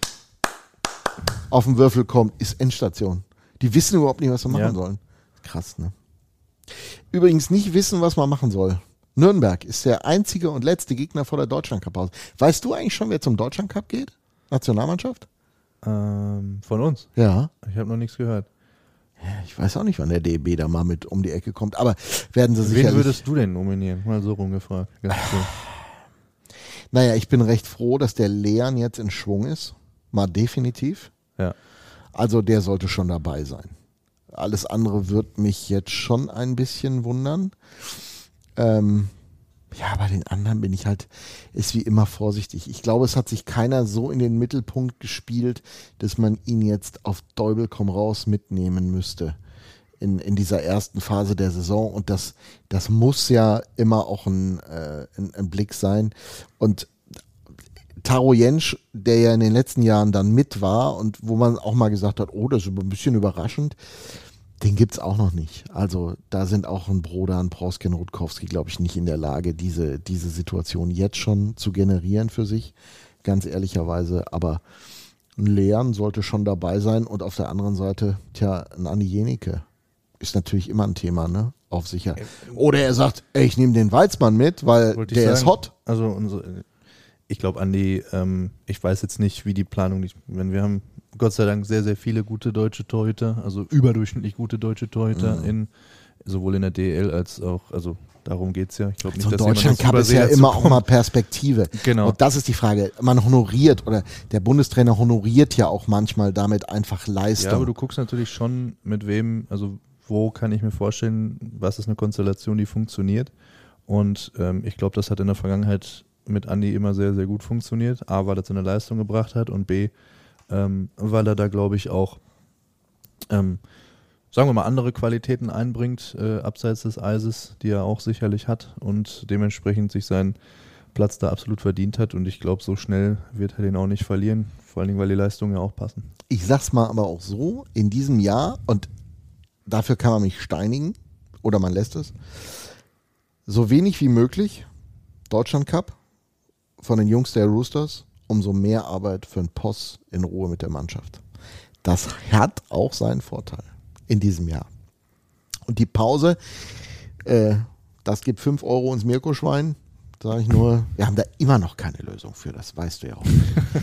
auf den Würfel kommt, ist Endstation. Die wissen überhaupt nicht, was sie machen Ja. sollen. Krass, ne? Übrigens nicht wissen, was man machen soll. Nürnberg ist der einzige und letzte Gegner vor der Deutschland Cup aus. Weißt du eigentlich schon, wer zum Deutschland Cup geht? Nationalmannschaft? Ähm, von uns? Ja. Ich habe noch nichts gehört. Ich weiß auch nicht, wann der DB da mal mit um die Ecke kommt, aber werden sie Wen sicherlich. würdest du denn nominieren? Mal so rumgefragt. Ganz cool. Naja, ich bin recht froh, dass der Leon jetzt in Schwung ist. Mal definitiv. Ja. Also der sollte schon dabei sein. Alles andere wird mich jetzt schon ein bisschen wundern. Ähm, ja, bei den anderen bin ich halt, ist wie immer vorsichtig. Ich glaube, es hat sich keiner so in den Mittelpunkt gespielt, dass man ihn jetzt auf Däubel komm raus mitnehmen müsste in, in dieser ersten Phase der Saison. Und das, das muss ja immer auch ein, äh, ein, ein Blick sein. Und Taro Jensch, der ja in den letzten Jahren dann mit war und wo man auch mal gesagt hat, oh, das ist ein bisschen überraschend, Den gibt es auch noch nicht. Also da sind auch ein Broder, ein Proski, ein Rutkowski, glaube ich, nicht in der Lage, diese, diese Situation jetzt schon zu generieren für sich, ganz ehrlicherweise. Aber ein Leon sollte schon dabei sein und auf der anderen Seite, tja, ein Andi Jenike ist natürlich immer ein Thema, ne? Auf sicher. Oder er sagt, ey, ich nehme den Weizmann mit, weil Wollte der ist sagen. hot. Also unsere, ich glaube, Andi, ähm, ich weiß jetzt nicht, wie die Planung. Wenn wir haben Gott sei Dank sehr, sehr viele gute deutsche Torhüter, also überdurchschnittlich gute deutsche Torhüter Mhm. in sowohl in der DL als auch, also darum geht es ja. Ich glaube nicht, So ein dass Deutschland das Cup ist ja immer auch mal Perspektive. Genau. Und das ist die Frage. Man honoriert oder der Bundestrainer honoriert ja auch manchmal damit einfach Leistung. Ja, aber du guckst natürlich schon, mit wem, also wo kann ich mir vorstellen, was ist eine Konstellation, die funktioniert. Und ähm, ich glaube, das hat in der Vergangenheit mit Andy immer sehr, sehr gut funktioniert. A, weil er zu einer Leistung gebracht hat und B, ähm, weil er da, glaube ich, auch, ähm, sagen wir mal, andere Qualitäten einbringt, äh, abseits des Eises, die er auch sicherlich hat und dementsprechend sich seinen Platz da absolut verdient hat. Und ich glaube, so schnell wird er den auch nicht verlieren, vor allen Dingen, weil die Leistungen ja auch passen. ich sag's mal aber auch so, in diesem Jahr, und dafür kann man mich steinigen, oder man lässt es, so wenig wie möglich Deutschland Cup von den Jungs der Roosters, umso mehr Arbeit für den Post in Ruhe mit der Mannschaft. Das hat auch seinen Vorteil in diesem Jahr. Und die Pause, äh, das gibt 5 Euro ins Mirko-Schwein. Sage ich nur, wir haben da immer noch keine Lösung für, das weißt du ja auch.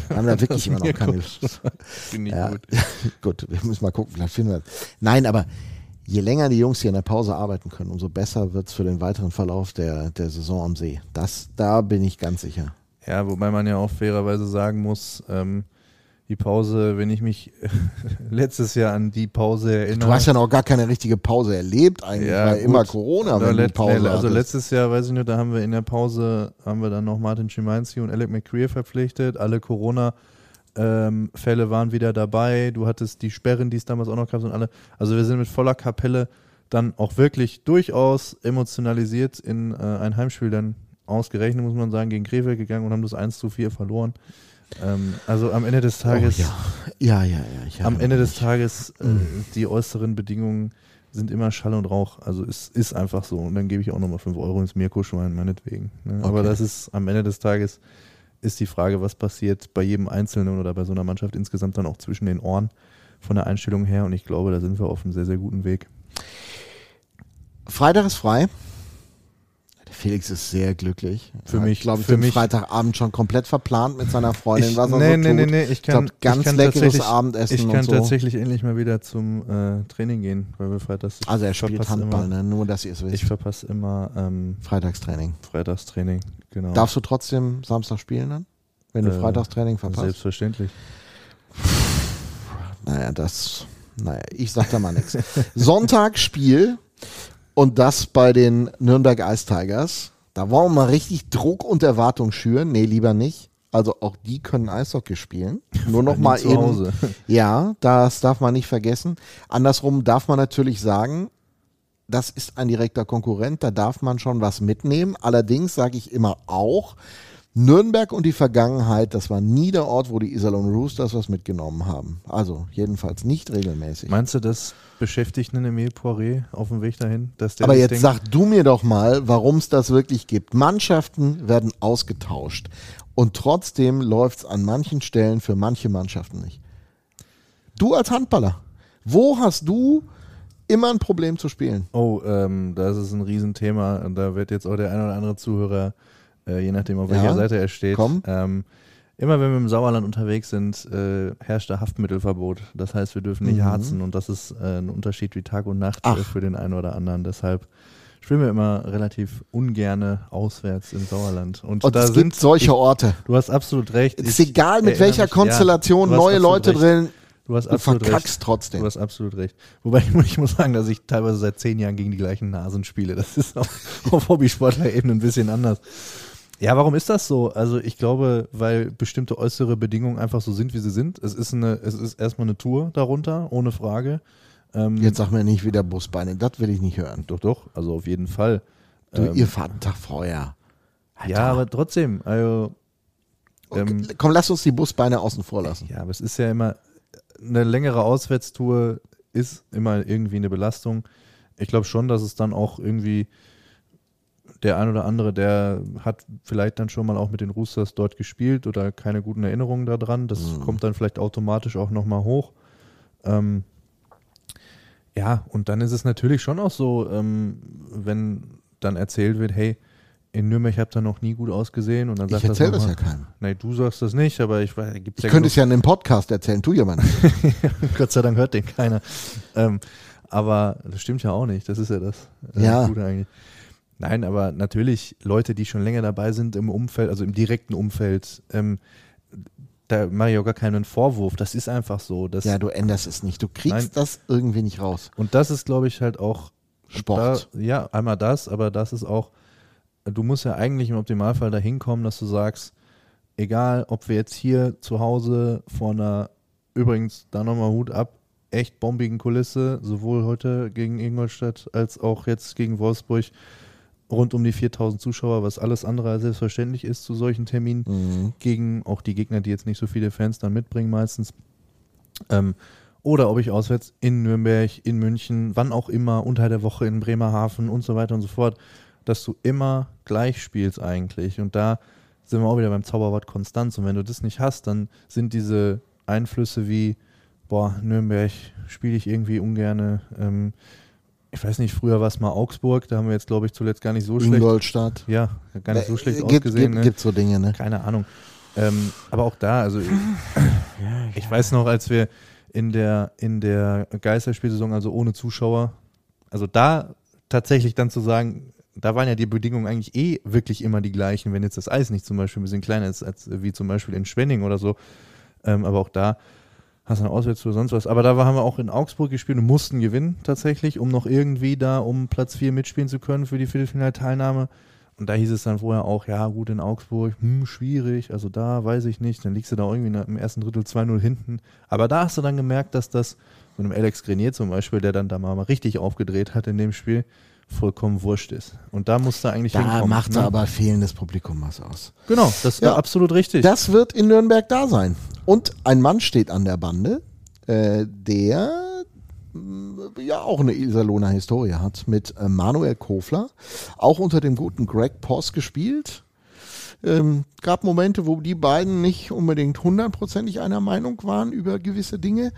Wir haben da wirklich immer noch keine Lösung. Finde ich Ja, gut. gut, wir müssen mal gucken, vielleicht finden wir das. Nein, aber je länger die Jungs hier in der Pause arbeiten können, umso besser wird es für den weiteren Verlauf der, der Saison am See. Das, da bin ich ganz sicher. Ja, wobei man ja auch fairerweise sagen muss, ähm, die Pause, wenn ich mich letztes Jahr an die Pause erinnere. Du hast ja noch gar keine richtige Pause erlebt eigentlich, weil gut. immer Corona, wenn let- Pause Also hattest. letztes Jahr, weiß ich nicht, da haben wir in der Pause, haben wir dann noch Martin Schimanski und Alec McCreer verpflichtet. Alle Corona-Fälle waren wieder dabei. Du hattest die Sperren, die es damals auch noch gab, und alle. Also wir sind mit voller Kapelle dann auch wirklich durchaus emotionalisiert in äh, ein Heimspiel dann ausgerechnet, muss man sagen, gegen Krefeld gegangen und haben das 1 zu 4 verloren. Ähm, also am Ende des Tages, Oh, ja. ja, ja, ja. Am Ende des. Tages, äh, die äußeren Bedingungen sind immer Schall und Rauch. Also es ist einfach so. Und dann gebe ich auch nochmal 5 Euro ins Mirko-Schwein, meinetwegen. Ne? Aber Okay. das ist am Ende des Tages ist die Frage, was passiert bei jedem Einzelnen oder bei so einer Mannschaft insgesamt dann auch zwischen den Ohren von der Einstellung her. Und ich glaube, da sind wir auf einem sehr, sehr guten Weg. Freitag ist frei. Felix ist sehr glücklich. Für mich- glaube ich, für den mich- Freitagabend schon komplett verplant mit seiner Freundin, Ich, was er nee, so nee, tut. nee, nee, ich kann, glaub, ganz ich kann leckeres Abendessen Ich kann und so. tatsächlich endlich mal wieder zum äh, Training gehen, weil wir freitags. Also er ich spielt Handball, immer, ne? nur dass ihr es wisst. Ich verpasse immer ähm, Freitagstraining. Freitagstraining, genau. Darfst du trotzdem Samstag spielen dann? Wenn du Äh, Freitagstraining verpasst? Selbstverständlich. Naja, das, naja, ich sag da mal nichts. Sonntag Spiel und das bei den Nürnberg Ice Tigers. Da wollen wir mal richtig Druck und Erwartung schüren. Nee, lieber nicht. Also auch die können Eishockey spielen. Nur noch mal eben. Hause. Ja, das darf man nicht vergessen. Andersrum darf man natürlich sagen, das ist ein direkter Konkurrent, da darf man schon was mitnehmen. Allerdings sage ich immer auch, Nürnberg und die Vergangenheit, das war nie der Ort, wo die Iserlohn Roosters was mitgenommen haben. Also jedenfalls nicht regelmäßig. Meinst du, das beschäftigt einen Emile Poiré auf dem Weg dahin? Dass der Aber jetzt denkt, sag du mir doch mal, warum es das wirklich gibt. Mannschaften werden ausgetauscht und trotzdem läuft es an manchen Stellen für manche Mannschaften nicht. Du als Handballer, wo hast du immer ein Problem zu spielen? Oh, ähm, das ist ein Riesenthema und da wird jetzt auch der ein oder andere Zuhörer, äh, je nachdem auf Ja, welcher Seite er steht, komm. ähm, immer wenn wir im Sauerland unterwegs sind, äh, herrscht da Haftmittelverbot. Das heißt, wir dürfen nicht Mhm. harzen und das ist äh, ein Unterschied wie Tag und Nacht Ach. für den einen oder anderen. Deshalb spielen wir immer relativ ungerne auswärts im Sauerland. Und, Und da es sind gibt solche ich, Orte. Du hast absolut recht. Es ist egal, mit welcher mich- Konstellation ja, du neue Leute recht. drin. Du hast Du absolut verkackst recht. trotzdem. Du hast absolut recht. Wobei ich, ich muss sagen, dass ich teilweise seit zehn Jahren gegen die gleichen Nasen spiele. Das ist auch auf Hobbysportler-Ebene ein bisschen anders. Ja, warum ist das so? Also ich glaube, weil bestimmte äußere Bedingungen einfach so sind, wie sie sind. Es ist eine, es ist erstmal eine Tour darunter, ohne Frage. Ähm, Jetzt sag mir nicht wieder Busbeine, das will ich nicht hören. doch, doch, also auf jeden Fall. Du, Ähm, ihr fahrt einen Tag vorher. Alter. ja, aber trotzdem, also ähm, Komm, lass uns die Busbeine außen vor lassen. Ja, aber es ist ja immer eine längere Auswärtstour ist immer irgendwie eine Belastung. Ich glaube schon, dass es dann auch irgendwie der ein oder andere, der hat vielleicht dann schon mal auch mit den Roosters dort gespielt oder keine guten Erinnerungen daran. Das mhm. kommt dann vielleicht automatisch auch nochmal hoch. Ähm, ja, und dann ist es natürlich schon auch so, ähm, wenn dann erzählt wird, hey, in Nürnberg habt ihr noch nie gut ausgesehen und dann sagt ich erzähle das, das ja keinem. Nein, du sagst das nicht, aber ich weiß, gibt's ich ja könnte es ja in einem Podcast erzählen, tu jemand. Gott sei Dank hört den keiner. Ähm, aber das stimmt ja auch nicht, das ist ja das äh, ja. Gute eigentlich. Nein, aber natürlich Leute, die schon länger dabei sind im Umfeld, also im direkten Umfeld, ähm, da mache ich auch gar keinen Vorwurf. Das ist einfach so. Dass, ja, du änderst es nicht. Du kriegst nein. das irgendwie nicht raus. Und das ist, glaube ich, halt auch Sport. Da, ja, einmal das, aber das ist auch, du musst ja eigentlich im Optimalfall dahin kommen, dass du sagst, egal, ob wir jetzt hier zu Hause vor einer, übrigens, da nochmal Hut ab, echt bombigen Kulisse, sowohl heute gegen Ingolstadt als auch jetzt gegen Wolfsburg, rund um die 4000 Zuschauer, was alles andere als selbstverständlich ist zu solchen Terminen, mhm. gegen auch die Gegner, die jetzt nicht so viele Fans dann mitbringen meistens. Ähm, oder ob ich auswärts in Nürnberg, in München, wann auch immer, unter der Woche in Bremerhaven und so weiter und so fort, dass du immer gleich spielst eigentlich. Und da sind wir auch wieder beim Zauberwort Konstanz. Und wenn du das nicht hast, dann sind diese Einflüsse wie, boah, Nürnberg spiele ich irgendwie ungerne. Ähm, ich weiß nicht, früher war es mal Augsburg, da haben wir jetzt, glaube ich, zuletzt gar nicht so schlecht. Ingolstadt. Ja, gar nicht so schlecht äh, gibt, ausgesehen. Gibt, ne? gibt so Dinge, ne? Keine Ahnung. Ähm, aber auch da, also ich, ich, weiß noch, als wir in der, in der Geisterspielsaison, also ohne Zuschauer, also da tatsächlich dann zu sagen, da waren ja die Bedingungen eigentlich eh wirklich immer die gleichen, wenn jetzt das Eis nicht zum Beispiel ein bisschen kleiner ist, als wie zum Beispiel in Schwenning oder so. Ähm, aber auch da hast eine oder sonst was. Aber da haben wir auch in Augsburg gespielt und mussten gewinnen tatsächlich, um noch irgendwie da um Platz 4 mitspielen zu können für die Viertelfinalteilnahme. Und da hieß es dann vorher auch, ja gut, in Augsburg, hm, schwierig, also da weiß ich nicht, dann liegst du da irgendwie im ersten Drittel 2-0 hinten. Aber da hast du dann gemerkt, dass das von einem Alex Grenier zum Beispiel, der dann da mal richtig aufgedreht hat in dem Spiel, vollkommen wurscht ist. Und da musst du eigentlich da hinkommen. Da macht ne? aber fehlendes Publikum was aus. Genau, das ist ja, absolut richtig. Das wird in Nürnberg da sein. Und ein Mann steht an der Bande, äh, der äh, ja auch eine Iserlohner Historie hat, mit äh, Manuel Kofler, auch unter dem guten Greg Poss gespielt. Ähm, gab Momente, wo die beiden nicht unbedingt hundertprozentig einer Meinung waren über gewisse Dinge,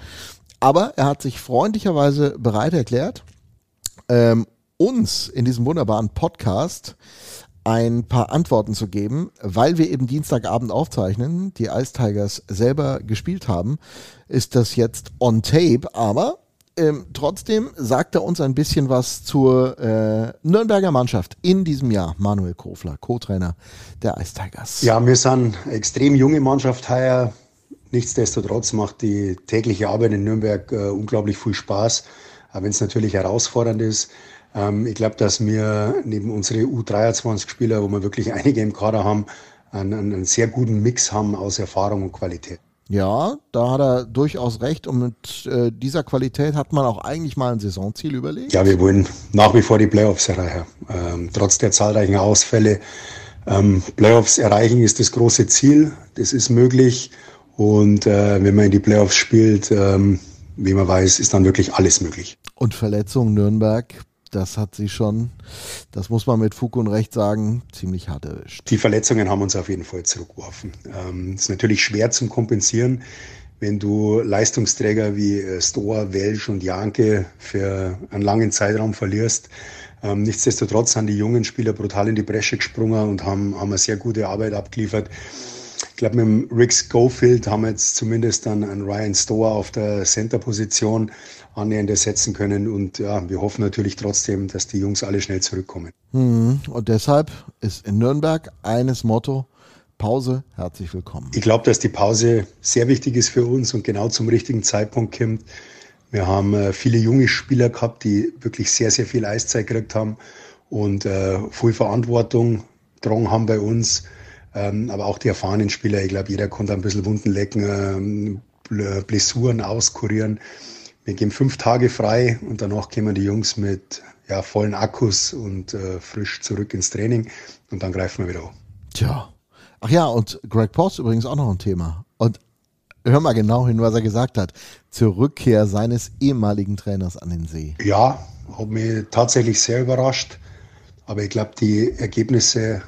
aber er hat sich freundlicherweise bereit erklärt, ähm, uns in diesem wunderbaren Podcast ein paar Antworten zu geben, weil wir eben Dienstagabend aufzeichnen, die Ice Tigers selber gespielt haben, ist das jetzt on tape, aber ähm, trotzdem sagt er uns ein bisschen was zur äh, Nürnberger Mannschaft in diesem Jahr. Manuel Kofler, Co-Trainer der Ice Tigers. Ja, wir sind eine extrem junge Mannschaft heuer. Nichtsdestotrotz macht die tägliche Arbeit in Nürnberg äh, unglaublich viel Spaß, auch wenn es natürlich herausfordernd ist. Ähm, ich glaube, dass wir neben unsere U23-Spieler, wo wir wirklich einige im Kader haben, einen, einen sehr guten Mix haben aus Erfahrung und Qualität. Ja, da hat er durchaus recht. Und mit äh, dieser Qualität hat man auch eigentlich mal ein Saisonziel überlegt. Ja, wir wollen nach wie vor die Playoffs erreichen. Ähm, trotz der zahlreichen Ausfälle. Ähm, Playoffs erreichen ist das große Ziel. Das ist möglich. Und äh, wenn man in die Playoffs spielt, ähm, wie man weiß, ist dann wirklich alles möglich. Und Verletzung Nürnberg das hat sie schon, das muss man mit Fug und Recht sagen, ziemlich hart erwischt. Die Verletzungen haben uns auf jeden Fall zurückgeworfen. Ähm, ist natürlich schwer zum Kompensieren, wenn du Leistungsträger wie äh, Stoa, Welsch und Janke für einen langen Zeitraum verlierst. Ähm, nichtsdestotrotz sind die jungen Spieler brutal in die Bresche gesprungen und haben, haben eine sehr gute Arbeit abgeliefert. Ich glaube, mit dem Rick Schofield haben wir jetzt zumindest dann einen Ryan Stoa auf der Center-Position annähernd ersetzen können. Und ja, wir hoffen natürlich trotzdem, dass die Jungs alle schnell zurückkommen. Hm, und deshalb ist in Nürnberg eines Motto, Pause, herzlich willkommen. Ich glaube, dass die Pause sehr wichtig ist für uns und genau zum richtigen Zeitpunkt kommt. Wir haben äh, viele junge Spieler gehabt, die wirklich sehr, sehr viel Eiszeit gekriegt haben und äh, viel Verantwortung getragen haben bei uns. Ähm, aber auch die erfahrenen Spieler, ich glaube, jeder konnte ein bisschen Wunden lecken, ähm, Blessuren auskurieren. Wir geben fünf Tage frei und danach kommen die Jungs mit ja, vollen Akkus und äh, frisch zurück ins Training und dann greifen wir wieder auf. Tja. Ach ja, und Greg Post übrigens auch noch ein Thema. Und hör mal genau hin, was er gesagt hat. Zur Rückkehr seines ehemaligen Trainers an den See. Ja, hat mich tatsächlich sehr überrascht. Aber ich glaube, die Ergebnisse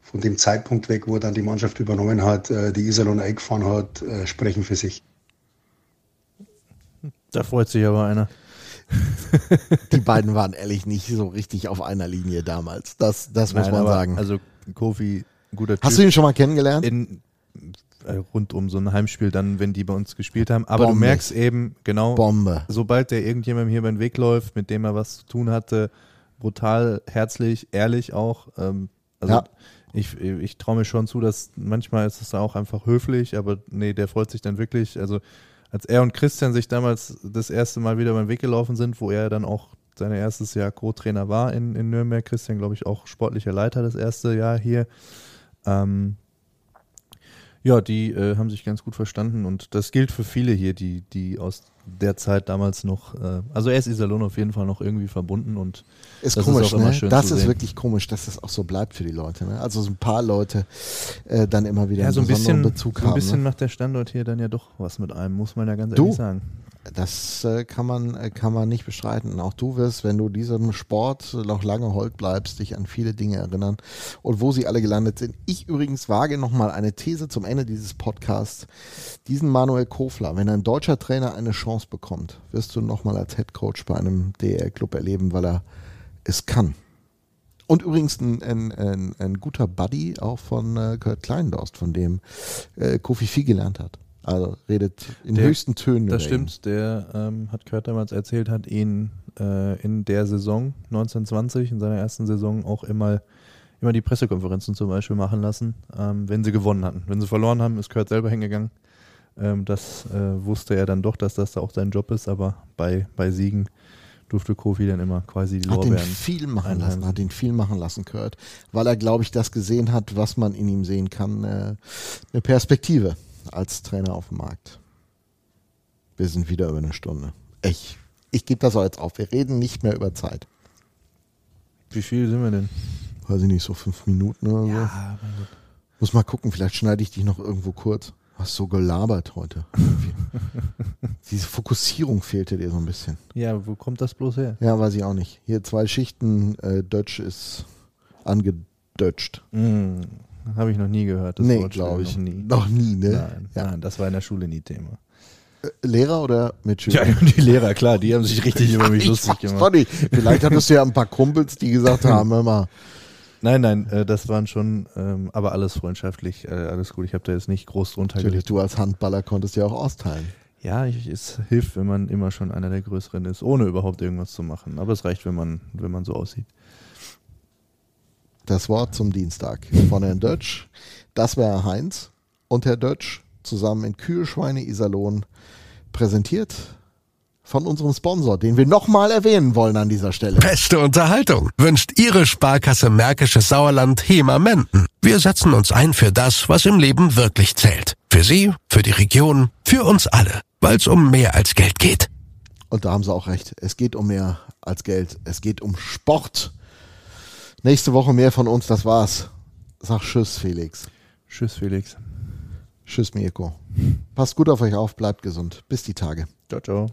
von dem Zeitpunkt weg, wo dann die Mannschaft übernommen hat, äh, die Iserlohn eingefahren hat, äh, sprechen für sich. Da freut sich aber einer. die beiden waren ehrlich nicht so richtig auf einer Linie damals. Das, das muss Nein, man aber sagen. Also Kofi, guter Typ. Hast du ihn schon mal kennengelernt? in, äh, rund um so ein Heimspiel dann, wenn die bei uns gespielt haben. Aber Bombe. du merkst eben, genau, Bombe. sobald der irgendjemandem hier über den Weg läuft, mit dem er was zu tun hatte, brutal, herzlich, ehrlich auch. Ähm, also Ja. ich, ich traue mir schon zu, dass manchmal ist es auch einfach höflich, aber nee, der freut sich dann wirklich. Also als er und Christian sich damals das erste Mal wieder den Weg gelaufen sind, wo er dann auch sein erstes Jahr Co-Trainer war in, in Nürnberg, Christian, glaube ich, auch sportlicher Leiter das erste Jahr hier. Ähm, ja, die äh, haben sich ganz gut verstanden und das gilt für viele hier, die, die aus der Zeit damals noch, äh, also er ist Iserlohn auf jeden Fall noch irgendwie verbunden und Ist das komisch, ist auch immer ne? schön Das ist sehen. wirklich komisch, dass das auch so bleibt für die Leute. Ne? Also so ein paar Leute äh, dann immer wieder Ja, einen so ein besonderen bisschen, Bezug so ein haben. bisschen ne? macht der Standort hier dann ja doch was mit einem, muss man ja ganz Du? ehrlich sagen. Das äh, kann, man, äh, kann man nicht bestreiten. Auch du wirst, wenn du diesem Sport noch lange hold bleibst, dich an viele Dinge erinnern und wo sie alle gelandet sind. Ich übrigens wage nochmal eine These zum Ende dieses Podcasts. Diesen Manuel Kofler, wenn ein deutscher Trainer eine Chance bekommt, wirst du nochmal als Headcoach bei einem DL-Club erleben, weil er es kann. Und übrigens ein, ein, ein, ein guter Buddy auch von äh, Kurt Kleindorst, von dem Kofi viel gelernt hat. Also redet in Der- höchsten Tönen. Das über ihn. stimmt, der ähm, hat Kurt damals erzählt, hat ihn äh, in der Saison 1920, in seiner ersten Saison, auch immer, immer die Pressekonferenzen zum Beispiel machen lassen, ähm, wenn sie gewonnen hatten. Wenn sie verloren haben, ist Kurt selber hingegangen. Ähm, das äh, wusste er dann doch, dass das da auch sein Job ist, aber bei, bei Siegen durfte Kofi dann immer quasi die Hat ihn Lorbeeren viel machen lassen, einheimsen. hat ihn viel machen lassen, Kurt, weil er, glaube ich, das gesehen hat, was man in ihm sehen kann, äh, eine Perspektive als Trainer auf dem Markt. Wir sind wieder über eine Stunde. Ich, ich gebe das auch jetzt auf. Wir reden nicht mehr über Zeit. Wie viel sind wir denn? Weiß ich nicht, so fünf Minuten oder so. Ja, mein Gott. Muss mal gucken, vielleicht schneide ich dich noch irgendwo kurz. Hast so gelabert heute. Diese Fokussierung fehlte dir so ein bisschen. Ja, wo kommt das bloß her? Ja, weiß ich auch nicht. Hier zwei Schichten, äh, Dutch ist angedötscht. Hm, Habe ich noch nie gehört. Das Nee, glaube ich. Noch nie. Noch nie, ne? Nein, Ja. nein, das war in der Schule nie Thema. Äh, Lehrer oder Mitschüler? Ja, die Lehrer, klar, die haben sich richtig über mich Ich lustig gemacht. nicht. Vielleicht hattest du ja ein paar Kumpels, die gesagt haben, hör mal, Nein, nein, äh, das waren schon, ähm, aber alles freundschaftlich, äh, alles gut. Ich habe da jetzt nicht groß drunter natürlich, du als Handballer konntest ja auch austeilen. Ja, ich, es hilft, wenn man immer schon einer der Größeren ist, ohne überhaupt irgendwas zu machen. Aber es reicht, wenn man, wenn man so aussieht. Das Wort zum Dienstag von Herrn Dötsch. Das war Herr Heinz und Herr Dötsch zusammen in Kühlschweine Iserlohn präsentiert von unserem Sponsor, den wir nochmal erwähnen wollen an dieser Stelle. Beste Unterhaltung wünscht Ihre Sparkasse Märkisches Sauerland HEMA Menden. Wir setzen uns ein für das, was im Leben wirklich zählt. Für Sie, für die Region, für uns alle. Weil es um mehr als Geld geht. Und da haben sie auch recht. Es geht um mehr als Geld. Es geht um Sport. Nächste Woche mehr von uns. Das war's. Sag Tschüss, Felix. Tschüss, Felix. Tschüss, Mirko. Passt gut auf euch auf. Bleibt gesund. Bis die Tage. Ciao, ciao.